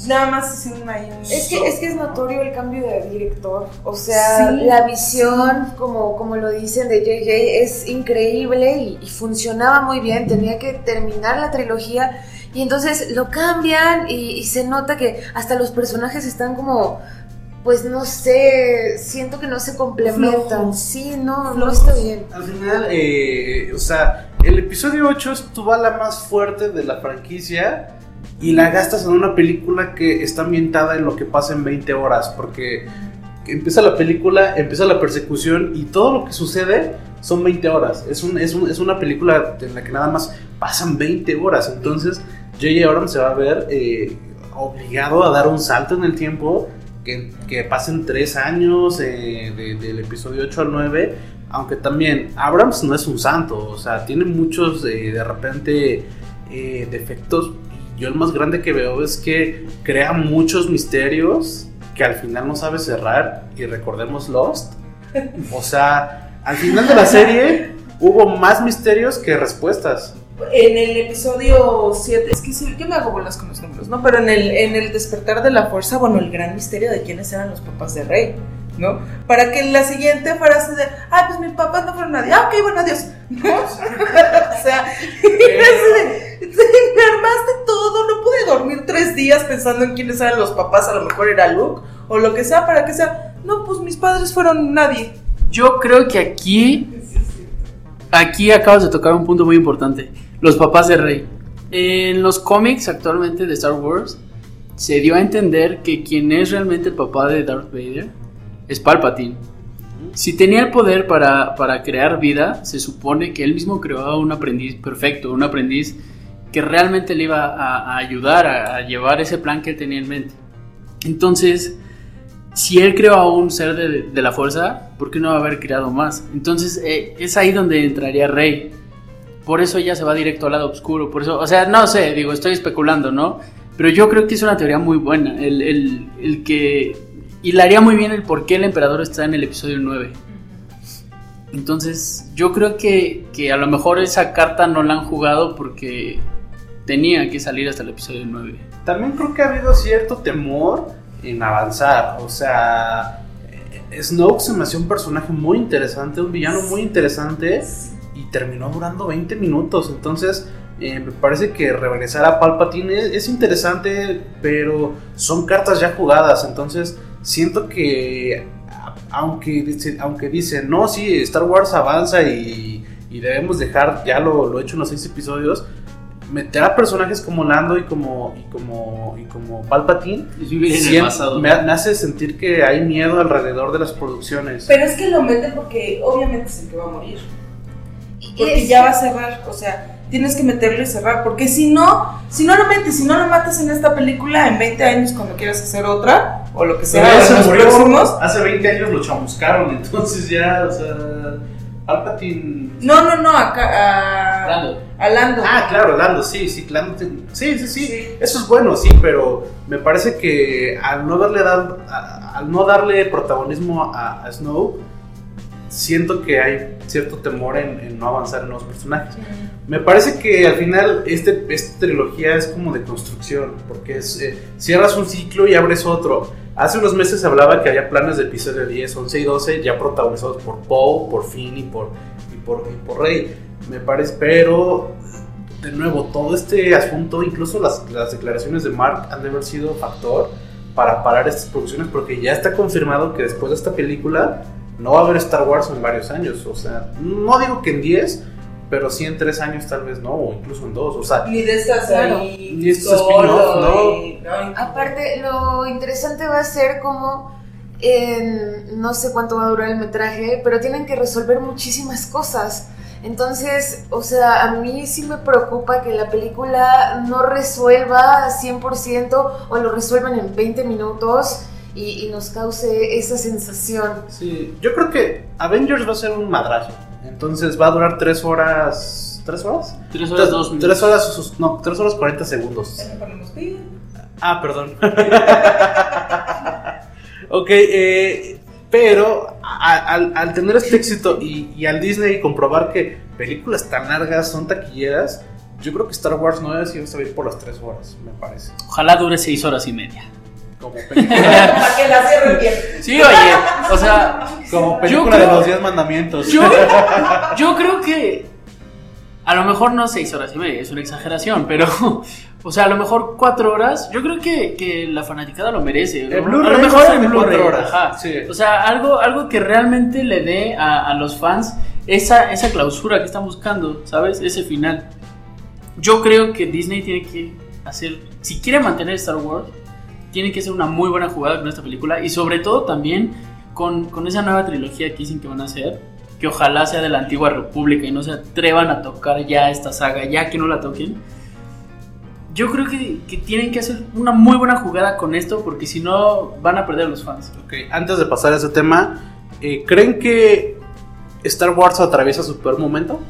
Nada más ahí un... Es que, es que es notorio el cambio de director. O sea, Sí. la visión, como, como lo dicen de JJ, es increíble y, y funcionaba muy bien. Tenía que terminar la trilogía y entonces lo cambian y, y se nota que hasta los personajes están como. Pues no sé, siento que no se complementan. Sí, no, no está bien. Al final, eh, o sea, el episodio 8 es tu bala más fuerte de la franquicia y la gastas en una película que está ambientada en lo que pasa en 20 horas, porque empieza la película, empieza la persecución y todo lo que sucede son 20 horas. Es, un, es, un- es una película en la que nada más pasan 20 horas, entonces J.J. Abrams se va a ver eh, obligado a dar un salto en el tiempo. Que, que pasen 3 años eh, de- del episodio 8 al 9 aunque también Abrams no es un santo, o sea, tiene muchos eh, de repente defectos. Yo el más grande que veo es que crea muchos misterios que al final no sabe cerrar. Y recordemos Lost. O sea, al final de la serie hubo más misterios que respuestas. En el episodio 7, es que sí, yo me hago bolas con los números, ¿no? Pero en el, en el despertar de la fuerza, bueno, el gran misterio de quiénes eran los papás de Rey, ¿no? Para que la siguiente fuera así de, ah, pues mis papás no fueron nadie, ah, ok, bueno, adiós, ¿no? o sea, de, me armaste todo, no pude dormir tres días pensando en quiénes eran los papás, a lo mejor era Luke, o lo que sea, para que sea, no, pues mis padres fueron nadie. Yo creo que aquí, aquí acabas de tocar un punto muy importante. Los papás de Rey. En los cómics actualmente de Star Wars se dio a entender que quien es realmente el papá de Darth Vader es Palpatine. Si tenía el poder para, para crear vida, se supone que él mismo creó a un aprendiz perfecto, un aprendiz que realmente le iba a, a ayudar a, a llevar ese plan que él tenía en mente. Entonces, si él creó a un ser de, de la fuerza, ¿por qué no haber creado más? Entonces, eh, es ahí donde entraría Rey. Por eso ella se va directo al lado oscuro. Por eso, o sea, no sé, digo, estoy especulando, ¿no? Pero yo creo que es una teoría muy buena. El, el que. Y le haría muy bien el por qué el emperador está en el episodio 9. Entonces, yo creo que, que a lo mejor esa carta no la han jugado porque tenía que salir hasta el episodio 9. También creo que ha habido cierto temor en avanzar. O sea, eh, Snoke se me hacía un personaje muy interesante, un villano muy interesante y terminó durando 20 minutos. Entonces, Eh, me parece que regresar a Palpatine es, es interesante, pero son cartas ya jugadas. Entonces, siento que, aunque, dice- aunque dicen, no, sí, Star Wars avanza y, y debemos dejar ya lo, lo hecho en los seis episodios, meter a personajes como Lando y como, y como, y como Palpatine. Me, me hace sentir que hay miedo alrededor de las producciones. Pero es que lo meten porque obviamente es el que va a morir. Y Porque es- ya va a cerrar, o sea, tienes que meterlo y cerrar. Porque si no, si no lo metes, si no lo matas en esta película, en 20 años cuando quieras hacer otra, o lo que sea, en los próximos. Hace 20 años lo chamuscaron, entonces ya, o sea, Palpatine... No, no, no, acá, a, Lando. a Lando. Ah, claro, Lando, sí, sí, Lando, te- sí, sí, sí, Sí. eso es bueno, sí, pero me parece que al no darle, al no darle protagonismo a, a Snow, siento que hay cierto temor en, en no avanzar en nuevos personajes. Me parece que al final este, esta trilogía es como de construcción, porque es, eh, cierras un ciclo y abres otro. Hace unos meses se hablaba que había planes de episodio 10, 11 y 12 ya protagonizados por Poe, por Finn y por, y por, y por Rey. Me parece, pero de nuevo, todo este asunto, incluso las, las declaraciones de Mark han de haber sido factor para parar estas producciones, porque ya está confirmado que después de esta película no va a haber Star Wars en varios años. O sea, no digo que en 10, pero sí en 3 años tal vez no, o incluso en 2. O sea, Ni de estas Claro. ahí. Ni estos solo, ¿no? no, Aparte, lo interesante va a ser como en no sé cuánto va a durar el metraje, pero tienen que resolver muchísimas cosas. Entonces, o sea, a mí sí me preocupa que la película no resuelva 100% o lo resuelvan en 20 minutos y, y nos cause esa sensación. sí, yo creo que Avengers va a ser un madrazo. Entonces va a durar 3 horas. ¿3 horas? Tres horas, dos 3 minutos. horas, sus- no, 3 horas 40 segundos. Ah, perdón. ok, eh, pero al, al tener este éxito y, y al Disney comprobar que películas tan largas son taquilleras, yo creo que Star Wars 9 sí va a salir por las 3 horas, me parece. Ojalá dure seis horas y media. Como película, Para que la cierren bien. Sí, oye, o sea, como película creo- de los 10 mandamientos. yo, yo creo que a lo mejor no seis horas y media, es una exageración, pero, o sea, a lo mejor cuatro horas, yo creo que, que la fanaticada lo merece. ¿no? El Blu-ray a lo mejor en de Blu-ray, cuatro horas, ajá. sí. O sea, algo, algo que realmente le dé a, a los fans esa, esa clausura que están buscando, ¿sabes? Ese final. Yo creo que Disney tiene que hacer, si quiere mantener Star Wars, tiene que hacer una muy buena jugada con esta película y sobre todo también con, con esa nueva trilogía que dicen que van a hacer, que ojalá sea de la antigua república y no se atrevan a tocar ya esta saga, ya que no la toquen. Yo creo que, que tienen que hacer una muy buena jugada con esto porque si no van a perder a los fans. Ok, antes de pasar a ese tema, eh, ¿creen que Star Wars atraviesa su peor momento?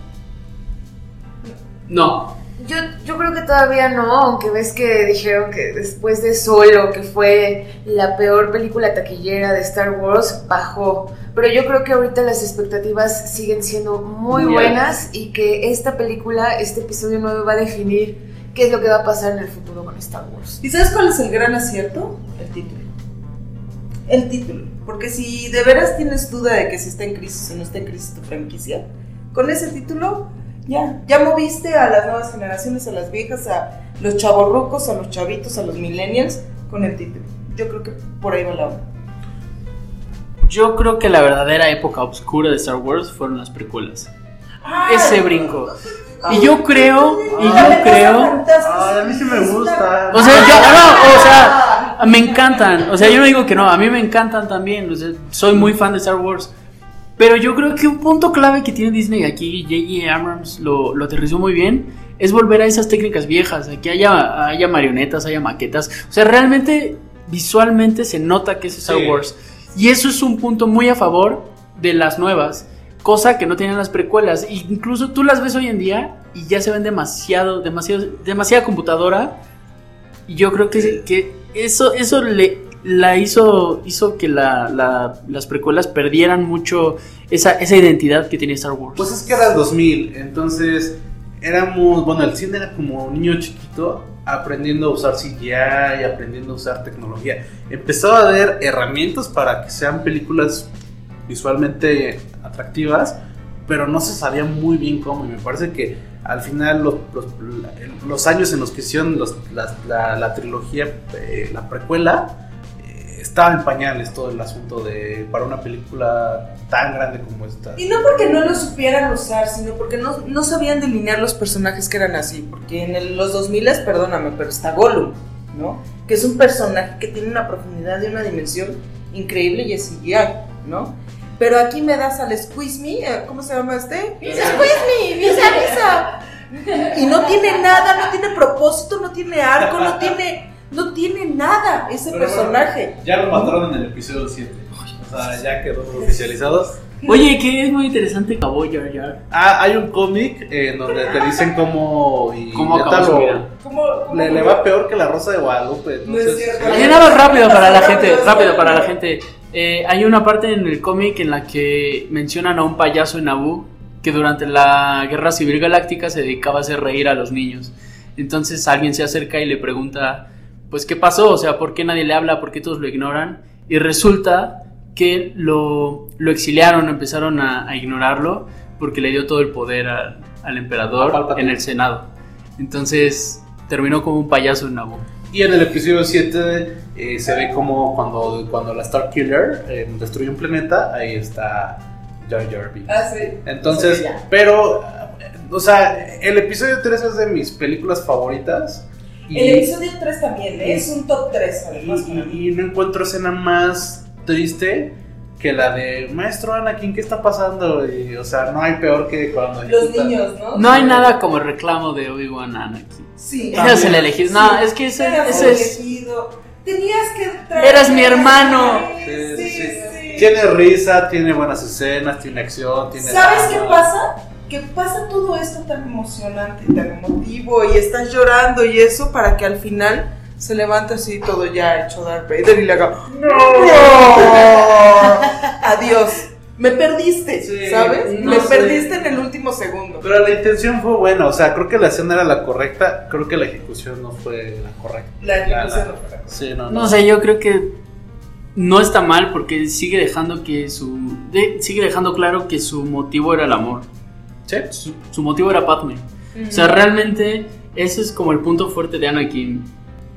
No, Yo, yo creo que todavía no, aunque ves que dijeron que después de Solo, que fue la peor película taquillera de Star Wars, bajó. Pero yo creo que ahorita las expectativas siguen siendo muy buenas y que esta película, este episodio 9 va a definir qué es lo que va a pasar en el futuro con Star Wars. ¿Y sabes cuál es el gran acierto? El título. El título. Porque si de veras tienes duda de que si está en crisis o no está en crisis tu franquicia, con ese título ya, ya moviste a las nuevas generaciones, a las viejas, a los chavorrucos, a los chavitos, a los millennials, con el título. Yo creo que por ahí va la onda. yo creo que la verdadera época oscura de Star Wars fueron las precuelas. Ese brinco. Y yo creo, y yo creo... Ay, a mí sí me gusta. O sea, yo, no, o sea, me encantan. O sea, yo no digo que no, a mí me encantan también. O sea, soy muy fan de Star Wars. Pero yo creo que un punto clave que tiene Disney aquí, J.J. Abrams lo, lo aterrizó muy bien, es volver a esas técnicas viejas, a que haya, haya marionetas, haya maquetas. O sea, realmente, visualmente se nota que es Star Sí. Wars. Y eso es un punto muy a favor de las nuevas, cosa que no tenían las precuelas. E incluso tú las ves hoy en día y ya se ven demasiado, demasiado, demasiada computadora. Y yo creo que, que eso, eso le la hizo, hizo que la- la- las precuelas perdieran mucho esa, esa identidad que tenía Star Wars. Pues es que era el 2000, entonces éramos, bueno, el cine era como un niño chiquito aprendiendo a usar CGI, aprendiendo a usar tecnología. Empezaba a haber herramientas para que sean películas visualmente atractivas, pero no se sabía muy bien cómo y me parece que al final los, los, los años en los que hicieron los- la, la- la trilogía, eh, la precuela, estaba en pañales todo el asunto de para una película tan grande como esta. Y no porque no lo supieran usar, sino porque no, no sabían delinear los personajes que eran así. Porque en el- los 2000, perdóname, pero está Gollum, ¿no? Que es un personaje que tiene una profundidad y una dimensión increíble y es CGI, ¿no? Pero aquí me das al Squeeze Me, eh, ¿cómo se llama este? Squeeze Me, Visa, Visa. Y no tiene nada, no tiene propósito, no tiene arco, no tiene, no tiene nada ese Pero bueno, personaje. Ya lo mataron en el episodio 7. O sea, ya quedó oficializado. Oye, que es muy interesante acabó Jar Jar. Ah, hay un cómic en donde te dicen cómo. Y ¿Cómo acabó su lo- vida? ¿Cómo, cómo- Le, le va peor que la Rosa de Guadalupe. No es entonces- cierto. Hay nada rápido para la gente, rápido para la gente. Eh, hay una parte en el cómic en la que mencionan a un payaso en Naboo que durante la Guerra Civil Galáctica se dedicaba a hacer reír a los niños. Entonces alguien se acerca y le pregunta, pues, ¿qué pasó? O sea, ¿por qué nadie le habla? ¿Por qué todos lo ignoran? Y resulta que lo, lo exiliaron, empezaron a, a ignorarlo porque le dio todo el poder al, al A emperador en el Senado. Entonces terminó como un payaso en Naboo. Y en el episodio 7 eh, se ve como cuando, cuando la Star Killer eh, destruye un planeta, ahí está Jar Jar Binks. Ah, sí. Entonces, Sí, pero, eh, o sea, el episodio 3 es de mis películas favoritas. Y, El episodio 3 también, ¿eh? es un top 3 además. mí. y- y no encuentro escena más triste que la de Maestro Anakin, ¿qué está pasando? Y, o sea, no hay peor que cuando Los ejecuta- niños, ¿no? No hay nada como el reclamo de Obi-Wan a Anakin. Sí. Eras el elegido. No, es que ese, ese el es. elegido. Tenías que traer- Eras mi hermano. Sí, Sí, sí, sí. Tiene risa, tiene buenas escenas, tiene acción, tiene... ¿Sabes qué drama. pasa? Que pasa todo esto tan emocionante, tan emotivo y estás llorando y eso para que al final se levante así todo ya hecho Darth Vader y le haga ¡No! Adiós. Me perdiste, Sí, ¿sabes? no Me sé. perdiste en el último segundo. Pero la intención fue buena, o sea, creo que la escena era la correcta, creo que la ejecución no fue la correcta. La ejecución La- no fue la Sí, no, No sé, yo creo que no está mal porque sigue dejando que su. de- sigue dejando claro que su motivo era el amor. Sí. Su, su motivo era Padme. O sea, realmente ese es como el punto fuerte de Anakin.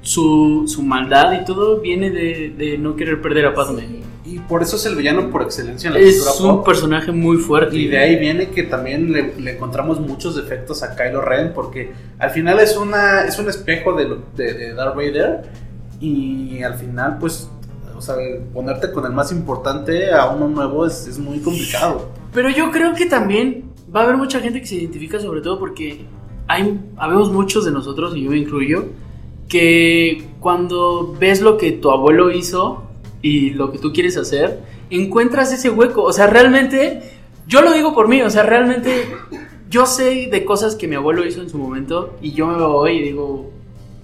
Su, su maldad y todo viene de, de no querer perder a Padme. Y por eso es el villano por excelencia en la Es cultura un pop. personaje muy fuerte. Y de ahí viene que también le, le encontramos muchos defectos a Kylo Ren, porque al final es una es un espejo de, de, de Darth Vader, y al final, pues, o sea, ponerte con el más importante a uno nuevo es, es muy complicado. Pero yo creo que también va a haber mucha gente que se identifica sobre todo porque hay, habemos muchos de nosotros, y yo me incluyo, que cuando ves lo que tu abuelo hizo y lo que tú quieres hacer, encuentras ese hueco. O sea, realmente, yo lo digo por mí, o sea, realmente yo sé de cosas que mi abuelo hizo en su momento y yo me veo hoy y digo,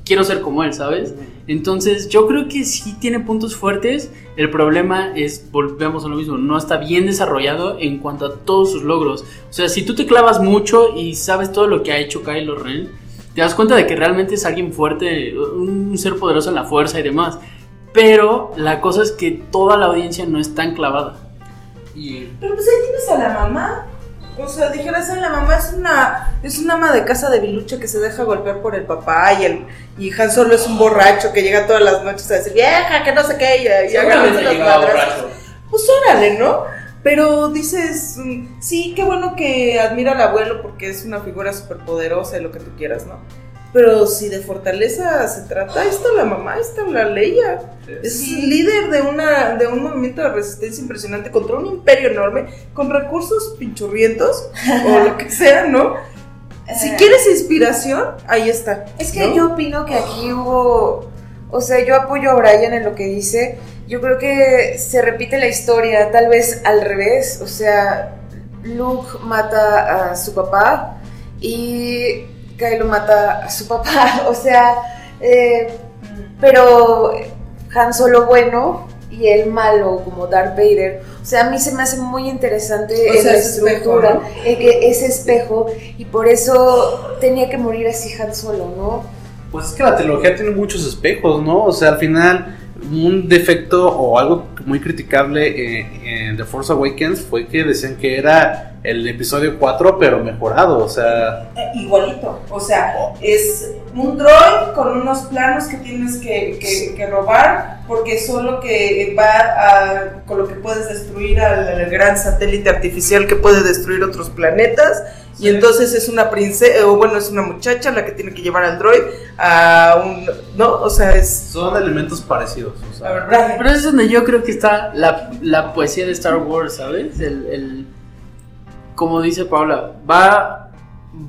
quiero ser como él, ¿sabes? Entonces, yo creo que sí tiene puntos fuertes. El problema es, volvemos a lo mismo, no está bien desarrollado en cuanto a todos sus logros. O sea, si tú te clavas mucho y sabes todo lo que ha hecho Kylo Ren, te das cuenta de que realmente es alguien fuerte, un ser poderoso en la fuerza y demás. Pero la cosa es que toda la audiencia no es tan clavada. Y Pero pues ahí tienes a la mamá. O sea, dijeras, "Ay, la mamá es una es una ama de casa de bilucha que se deja golpear por el papá y el y Han Solo es un borracho que llega todas las noches a decir, vieja, que no sé qué, y, y agarrarse las madrazos". Pues órale, ¿no? Pero dices, mm, sí, qué bueno que admira al abuelo porque es una figura súper poderosa y lo que tú quieras, ¿no? Pero si de fortaleza se trata, está la mamá, está la Leia. Es líder de, una, de un movimiento de resistencia impresionante contra un imperio enorme, con recursos pinchurrientos o lo que sea, ¿no? Si Eh. quieres inspiración, ahí está. Es que ¿no? yo opino que aquí hubo, o sea, yo apoyo a Brian en lo que dice. Yo creo que se repite la historia, tal vez al revés. O sea, Luke mata a su papá y Kylo mata a su papá. O sea, eh, pero Han Solo bueno y el malo como Darth Vader. O sea, a mí se me hace muy interesante O en sea, la espejo, estructura, ¿no? que ese espejo y por eso tenía que morir así Han Solo, ¿no? Pues es que la trilogía tiene muchos espejos, ¿no? O sea, al final un defecto o algo muy criticable eh, en The Force Awakens fue que decían que era el episodio 4 pero mejorado, o sea... Eh, igualito, o sea, es un droid con unos planos que tienes que, que- que robar porque solo que va a, con lo que puedes destruir al, al gran satélite artificial que puede destruir otros planetas. Y entonces es una princesa, o bueno, es una muchacha la que tiene que llevar al droid a un. ¿No? O sea, es. Son elementos parecidos, o La sea... verdad. Pero es donde yo creo que está la, la poesía de Star Wars, ¿sabes? El, el- como dice Paula, va,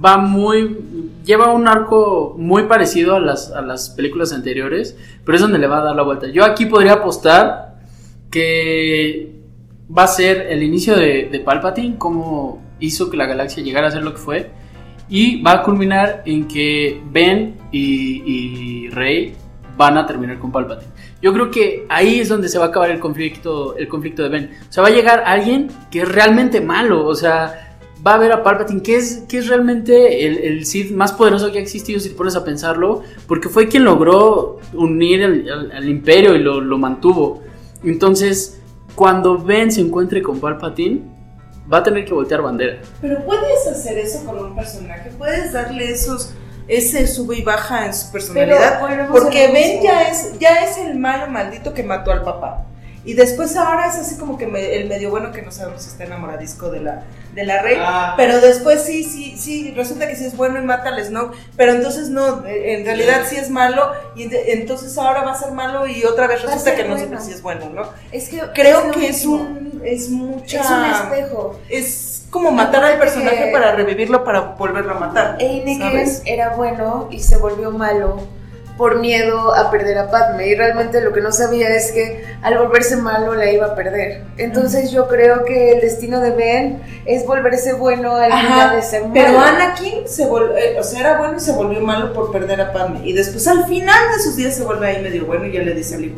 va muy, lleva un arco muy parecido a las, a las películas anteriores, pero es donde le va a dar la vuelta. Yo aquí podría apostar que va a ser el inicio de, de Palpatine, cómo hizo que la galaxia llegara a ser lo que fue, y va a culminar en que Ben y, y Rey van a terminar con Palpatine. Yo creo que ahí es donde se va a acabar el conflicto, el conflicto de Ben. O sea, va a llegar alguien que es realmente malo. O sea, va a ver a Palpatine, que es, que es realmente el, el Sith más poderoso que ha existido, si te pones a pensarlo, porque fue quien logró unir al, al- al imperio y lo, lo mantuvo. Entonces, cuando Ben se encuentre con Palpatine, va a tener que voltear bandera. Pero puedes hacer eso con un personaje, puedes darle esos. Ese sube y baja en su personalidad. volvemos Porque Ben ya es, ya es el malo maldito que mató al papá. Y después ahora es así como que me- el medio bueno que no sabemos si está enamoradisco de la, de la rey. Ah. Pero después sí, sí, sí, resulta que sí es bueno y mata al Snow. Pero entonces no, eh, en realidad sí es malo. Y de- entonces ahora va a ser malo y otra vez resulta que no bueno. siempre sí es bueno, ¿no? Es que Creo que es un, es mucha... Es un espejo. Es como matar al personaje que- para revivirlo para volverlo a matar. ¿sabes? era bueno y se volvió malo por miedo a perder a Padme y realmente lo que no sabía es que al volverse malo la iba a perder. Entonces yo creo que el destino de Ben es volverse bueno al final de ser malo. Pero Anakin se eh, o sea, era bueno y se volvió malo por perder a Padme. Y después al final de sus días se vuelve ahí medio bueno y ya le dice a Lee.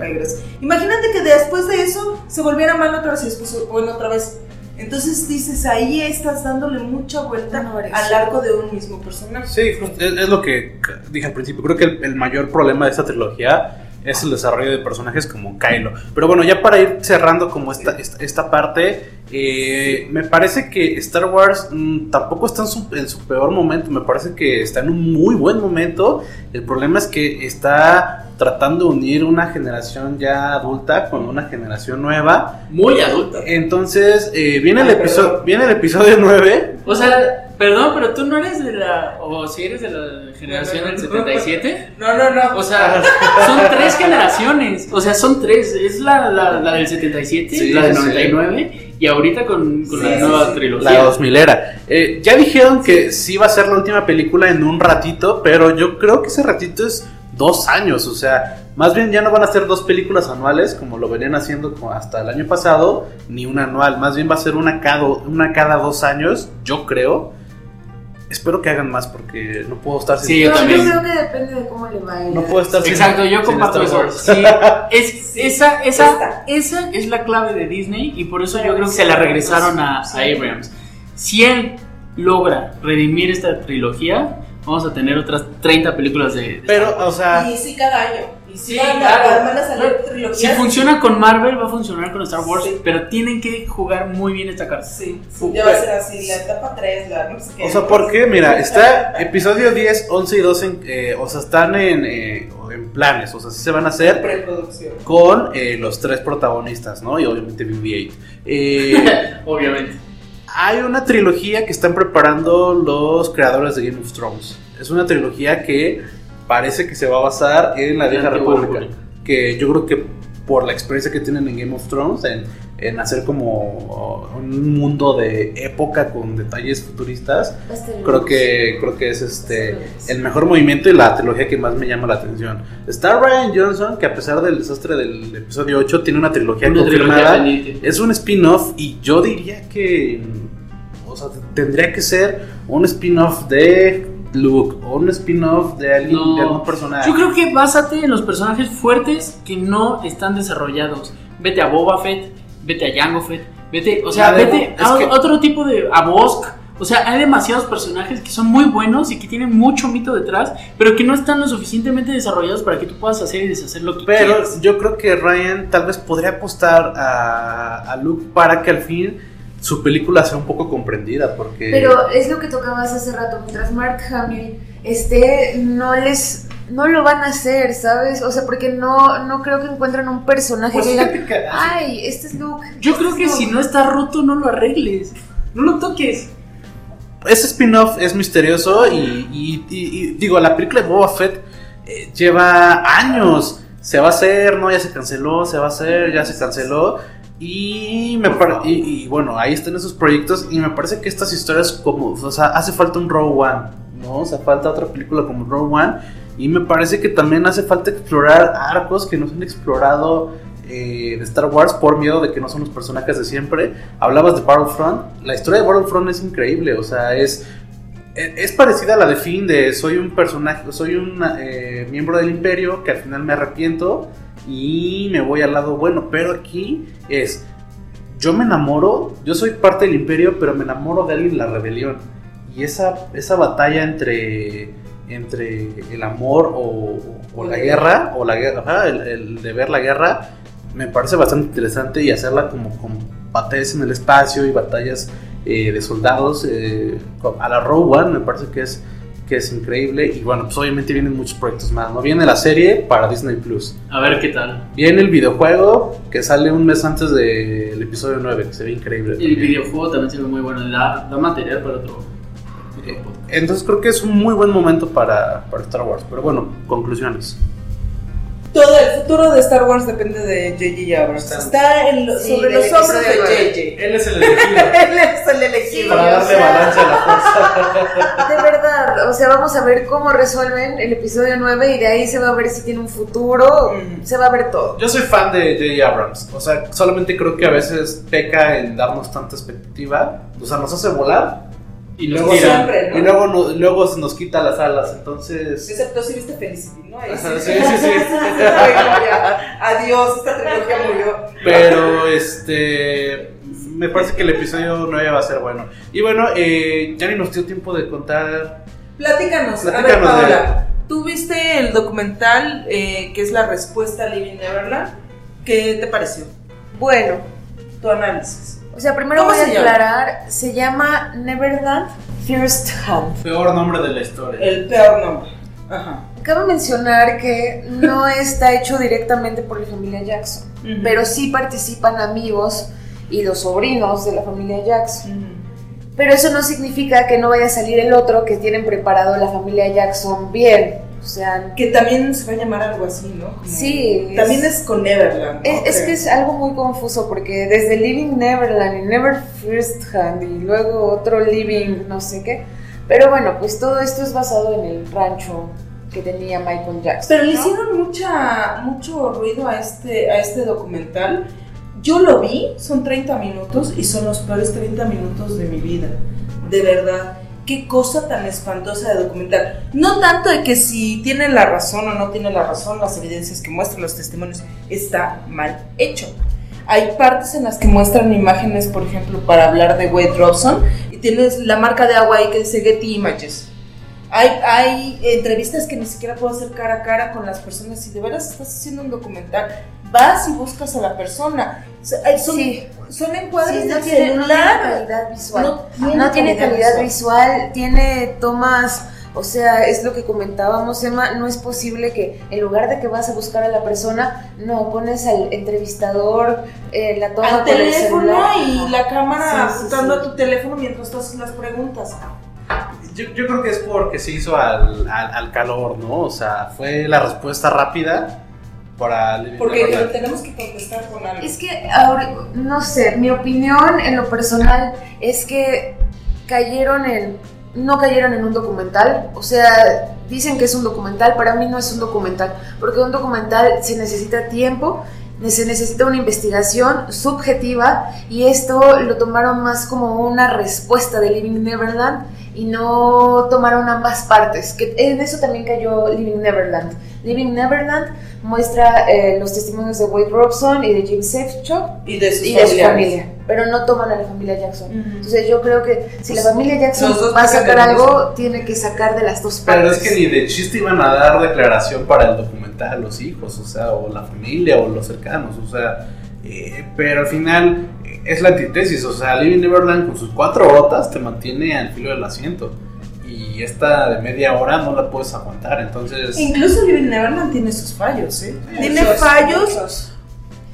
Imagínate que después de eso se volviera malo otra vez y después bueno otra vez. Entonces dices, ahí estás dándole mucha vuelta variación. al arco de un mismo personaje. Sí, es, es lo que dije al principio. Creo que el, el mayor problema de esta trilogía es el desarrollo de personajes como Kylo. Pero bueno, ya para ir cerrando como esta, esta, esta parte, eh, me parece que Star Wars mm, tampoco está en su, en su peor momento. Me parece que está en un muy buen momento. El problema es que está tratando de unir una generación ya adulta con una generación nueva. Muy adulta. Entonces, eh, viene, el episodio, viene el episodio 9. O sea, perdón, pero tú no eres de la. O si eres de la generación del 77. No, no, no. O sea, son tres generaciones. O sea, son tres. Es la, la, la del 77, Sí, la del sí. 99 y ahorita con, con Sí, la sí, nueva sí. trilogía. La 2000 era. Eh, ya dijeron que sí va a ser la última película en un ratito, pero yo creo que ese ratito es dos años. O sea, más bien ya no van a ser dos películas anuales como lo venían haciendo hasta el año pasado, ni una anual. Más bien va a ser una cada, una cada dos años, yo creo. Espero que hagan más porque no puedo estar sin Sí, yo también. creo que depende de cómo le vaya. No puedo estar sin- Exacto, yo comparto eso. Sí, es, esa, esa, esa es la clave de Disney y por eso yo creo que se la regresaron a, a Abrams. Si él logra redimir esta trilogía, vamos a tener otras 30 películas de... de Pero, o sea, Y sí cada año. Y sí, van, a- claro. van a salir trilogías. si funciona con Marvel, va a funcionar con Star Wars, Sí. pero tienen que jugar muy bien esta carta. Sí, sí, ya va a ser así, la etapa 3, la no sé qué. o sea, ¿por qué? Mira, está episodio 10, 11 y 12, en- eh, o sea, están en, eh, en planes, o sea, sí se van a hacer. Preproducción. con eh, los tres protagonistas, ¿no? Y obviamente BB-8. Eh, Obviamente. hay una trilogía que están preparando los creadores de Game of Thrones. Es una trilogía que parece que se va a basar en la vieja república. república. Que yo creo que por la experiencia que tienen en Game of Thrones, en, en hacer como un mundo de época con detalles futuristas, creo que creo que es este el mejor movimiento y la trilogía que más me llama la atención. Está Ryan Johnson, que a pesar del desastre del episodio 8, tiene una trilogía Una confirmada. Es un spin-off y yo diría que o sea, tendría que ser un spin-off de Luke o un spin-off de alguien No. de algún personaje. Yo creo que básate en los personajes fuertes que no están desarrollados. Vete a Boba Fett, vete a Jango Fett, vete, o sea, vete a que- otro tipo de a Bosk O sea, hay demasiados personajes que son muy buenos y que tienen mucho mito detrás, pero que no están lo suficientemente desarrollados para que tú puedas hacer y deshacer lo que Pero quieras. yo creo que Ryan tal vez podría apostar a, a Luke para que al fin su película sea un poco comprendida, porque... Pero es lo que tocabas hace rato, mientras Mark Hamill esté, no les, no lo van a hacer, ¿sabes? O sea, porque no, no creo que encuentren un personaje Pues que digan, fíjate que- ay, este es Luke. Yo este creo es que Luke". si no está roto, no lo arregles. No lo toques. Ese spin-off es misterioso y, y- y- y, digo, la película de Boba Fett eh, lleva años. Se va a hacer, no, ya se canceló, se va a hacer, ya se canceló. Y, me bueno, ahí están esos proyectos y me parece que estas historias como, o sea, hace falta un Rogue One, ¿no? O sea, falta otra película como Rogue One y me parece que también hace falta explorar arcos que no se han explorado eh, de Star Wars por miedo de que no son los personajes de siempre. Hablabas de Battlefront, la historia de Battlefront es increíble, o sea, es e- es parecida a la de Finn de soy un personaje, soy un eh, miembro del imperio que al final me arrepiento y me voy al lado bueno, pero aquí es yo me enamoro, yo soy parte del imperio, pero me enamoro de alguien en la rebelión. Y esa, esa batalla entre, entre el amor o, o la guerra, o la guerra, el, el de ver la guerra, me parece bastante interesante y hacerla como con batallas en el espacio y batallas eh, de soldados eh, a la Rogue One, me parece que es, que es increíble. Y bueno, pues obviamente vienen muchos proyectos más. ¿no? Viene la serie para Disney Plus. A ver qué tal. Viene el videojuego que sale un mes antes del episodio 9, que se ve increíble. El también. videojuego también se ve muy bueno. Da, da material para otro. Eh. Entonces creo que es un muy buen momento para, para Star Wars. Pero bueno, conclusiones. Todo el futuro de Star Wars depende de J.J. Abrams. Está- en lo- Sí, sobre los hombros de. J.J. Él es el elegido Él es el elegido. Para darle balance a la fuerza. De verdad, o sea, vamos a ver cómo resuelven el episodio 9 y de ahí se va a ver si tiene un futuro, Mm. se va a ver todo. Yo soy fan de J.J. Abrams. O sea, solamente creo que a veces peca en darnos tanta expectativa. O sea, nos hace volar. Y luego, tiran. siempre, ¿no? y luego, no- luego se nos quita las alas. Entonces. Excepto si viste Felicity, ¿no? Ahí sí, sí, sí. Ya. Adiós, esta trilogía murió. Pero este. Me parece que el episodio 9 va a ser bueno. Y bueno, eh, ya ni nos dio tiempo de contar. Platícanos, a ver, Platícanos de- Paola. ¿Tú viste el documental eh, que es la respuesta a Living Neverland? ¿Qué te pareció? Bueno, Tu análisis. O sea, primero ¿Cómo voy a se llama? aclarar, se llama Neverland First Hand. Peor nombre de la historia. El peor nombre. Ajá. Cabe mencionar que no está hecho directamente por la familia Jackson, Ujú. pero sí participan amigos y los sobrinos de la familia Jackson. Ujú. Pero eso no significa que no vaya a salir el otro que tienen preparado la familia Jackson bien. O sea, Que también se va a llamar algo así, ¿no? Como- Sí, También es- es, con Neverland. ¿no? es, que es algo muy confuso porque desde Living Neverland y Never First Hand y luego otro Living no sé qué. Pero bueno, pues todo esto es basado en el rancho que tenía Michael Jackson. Pero le ¿no? hicieron mucha, mucho ruido a este, a este documental. Yo lo vi, son 30 minutos y son los peores 30 minutos de mi vida. De verdad. Qué cosa tan espantosa de documental. No tanto de que si tiene la razón o no tiene la razón, las evidencias que muestran los testimonios, está mal hecho. Hay partes en las que muestran imágenes, por ejemplo, para hablar de Wade Robson, y tienes la marca de agua ahí que dice Getty Images. Hay, hay entrevistas que ni siquiera puedo hacer cara a cara con las personas. Si de veras estás haciendo un documental, vas y buscas a la persona. O sea, hay- son, Sí. son encuadres Sí, no de tiene, no tiene celular. calidad visual. No tiene No tiene calidad calidad visual. visual, tiene tomas, o sea, es lo que comentábamos, Emma, no es posible que en lugar de que vas a buscar a la persona, no, pones al entrevistador, eh, la toma al teléfono celular. y la cámara Sí, sí, apuntando sí. a tu teléfono mientras tú haces las preguntas. Yo, yo creo que es porque se hizo al, al, al calor, ¿no? O sea, fue la respuesta rápida para Porque Neverland. tenemos que contestar con algo. Es que, ahora, no sé, mi opinión en lo personal es que cayeron en, no cayeron en un documental, o sea, dicen que es un documental, para mí no es un documental, porque un documental se necesita tiempo, se necesita una investigación subjetiva y esto lo tomaron más como una respuesta de Living Neverland y no tomaron ambas partes, que en eso también cayó Living Neverland. Living Neverland muestra eh, los testimonios de Wade Robson y de Jim Safechuck y de sus y de su familia. pero no toman a la familia Jackson. Entonces yo creo que si la familia Jackson va a sacar algo, tiene que sacar de las dos partes. Pero es que ni de chiste iban a dar declaración para el documental a los hijos, o sea, o la familia o los cercanos, o sea, eh, pero al final eh, es la antítesis, o sea, Living Neverland con sus cuatro horas te mantiene al filo del asiento y esta de media hora no la puedes aguantar, entonces... Incluso Living Neverland tiene sus fallos, ¿eh? Tiene Muchos, fallos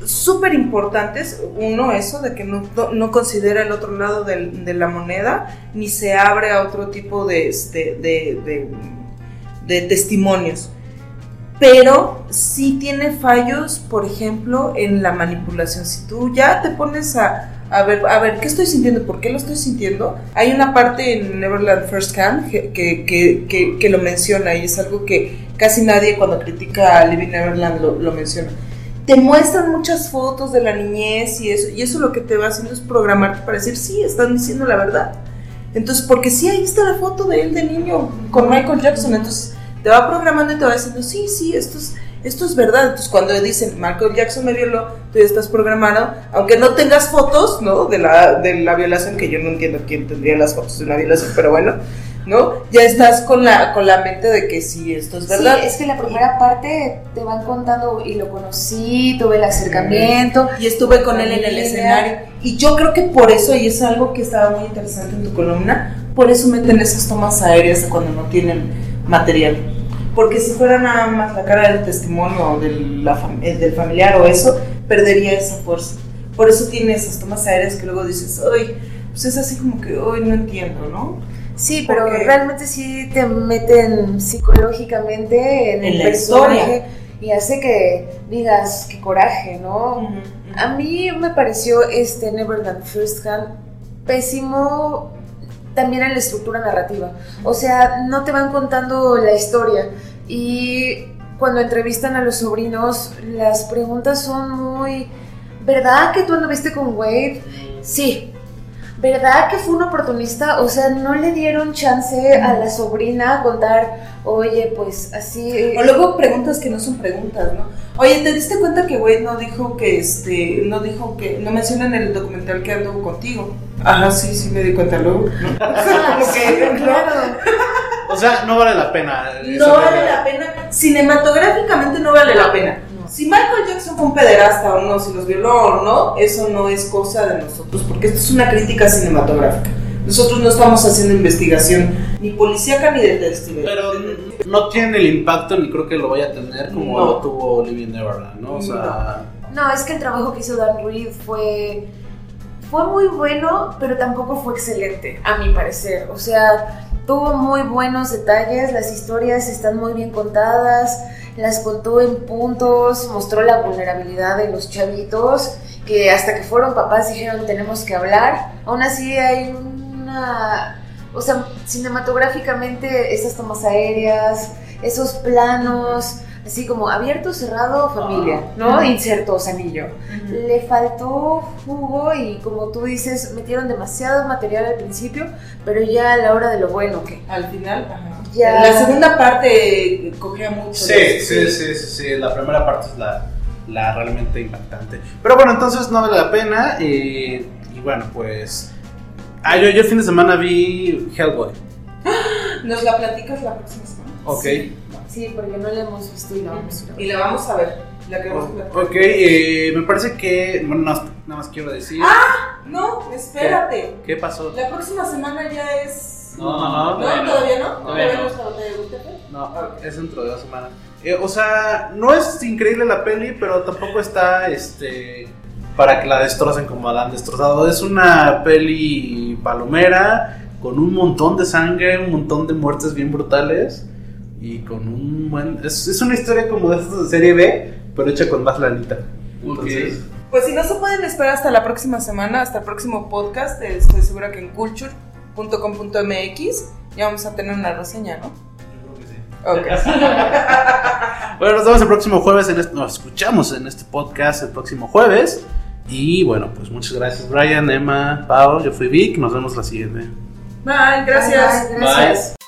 súper importantes. Uno, eso de que no, no- considera el otro lado del- de la moneda, ni se abre a otro tipo de, este, de, de- de testimonios. Pero sí tiene fallos, por ejemplo, en la manipulación. Si tú ya te pones a, a ver, a ver, ¿qué estoy sintiendo? ¿Por qué lo estoy sintiendo? Hay una parte en Neverland First Can que, que, que- que- lo menciona y es algo que casi nadie cuando critica a Living Neverland lo, lo menciona. Te muestran muchas fotos de la niñez y eso, y eso lo que te va haciendo es programarte para decir, sí, están diciendo la verdad. Entonces, porque sí, ahí está la foto de él de niño con Michael Jackson, entonces te va programando y te va diciendo, sí, sí, esto es, esto es verdad. Entonces, cuando dicen Michael Jackson me violó, tú ya estás programado, aunque no tengas fotos, ¿no? De la, de la violación, que yo no entiendo quién tendría las fotos de una violación, pero bueno, ¿no? Ya estás con la, con la mente de que sí, esto es verdad. Sí, es que la primera parte te van contando y lo conocí, tuve el acercamiento. y estuve con él en el escenario. Y yo creo que por eso, y es algo que estaba muy interesante en tu columna, por eso meten esas tomas aéreas cuando no tienen material. Porque si fuera nada más la cara del testimonio de la fam- eh, del familiar o eso, perdería esa fuerza. Por eso tiene esas tomas aéreas que luego dices, ay, pues es así como que hoy no entiendo, ¿no? Sí, pero Porque- realmente sí te meten psicológicamente en, En el la personaje historia. y hace que digas qué coraje, ¿no? A mí me pareció este Neverland First Hand pésimo también en la estructura narrativa. O sea, no te van contando la historia y cuando entrevistan a los sobrinos, las preguntas son muy... ¿Verdad que tú anduviste con Wade? Sí. ¿Verdad que fue un oportunista? O sea, no le dieron chance a la sobrina a contar, oye, pues así... O luego preguntas que no son preguntas, ¿no? Oye, ¿te diste cuenta que Wade no dijo que este, no dijo que, no menciona en el documental que anduvo contigo? Ajá, sí, sí me di cuenta luego. ¿no? Ah, sí, que, claro. O sea, no vale la pena. No vale la pena, cinematográficamente no vale la pena. Si Michael Jackson fue un pederasta o no, si los violó o no, eso no es cosa de nosotros, porque esto es una crítica cinematográfica. Nosotros no estamos haciendo investigación ni policíaca ni de testimonio. Pero no tiene el impacto ni creo que lo vaya a tener como No. lo tuvo Living Neverland, ¿no? O sea, No, es que el trabajo que hizo Dan Reed fue, fue muy bueno, pero tampoco fue excelente, a mi parecer. O sea, tuvo muy buenos detalles, las historias están muy bien contadas, las contó en puntos, mostró la vulnerabilidad de los chavitos, que hasta que fueron papás dijeron tenemos que hablar. Aún así hay una... O sea, cinematográficamente esas tomas aéreas, esos planos, así como abierto, cerrado, familia, ¿no? Insertos, anillo. Le faltó jugo y como tú dices, metieron demasiado material al principio, pero ya a la hora de lo bueno, que Al final, ajá. Ya. La segunda parte cogea mucho. sí, de- sí, sí, sí, sí, La primera parte es la, la realmente impactante. Pero bueno, entonces no vale la pena. eh, y bueno, pues. Ah, yo, yo el fin de semana vi Hellboy. ¿Nos la platicas la próxima semana? Ok. sí, porque no la hemos visto y la vamos a ir a ver. Y la vamos a ver. La que vamos a platicar. Ok, eh, me parece que. Bueno, no, nada más quiero decir. No, espérate. ¿Qué pasó? La próxima semana ya es. No, no, no. ¿No? ¿Todavía no? Todavía no. no es? No, es dentro de dos semanas. Eh, o sea, no es increíble la peli, pero tampoco está este para que la destrocen como la han destrozado. Es una peli palomera con un montón de sangre, un montón de muertes bien brutales y con un buen... Es, es una historia como de estas de serie B, pero hecha con más lanita. Entonces, Pues si no se pueden esperar hasta la próxima semana, hasta el próximo podcast, eh, estoy segura que en culture.com.mx ya vamos a tener una reseña, ¿no? Ok. Bueno, nos vemos el próximo jueves, en este- nos escuchamos en este podcast el próximo jueves. Y bueno, pues muchas gracias Brian, Emma, Pau, yo fui Vic, nos vemos la siguiente. Bye, gracias. Bye, gracias.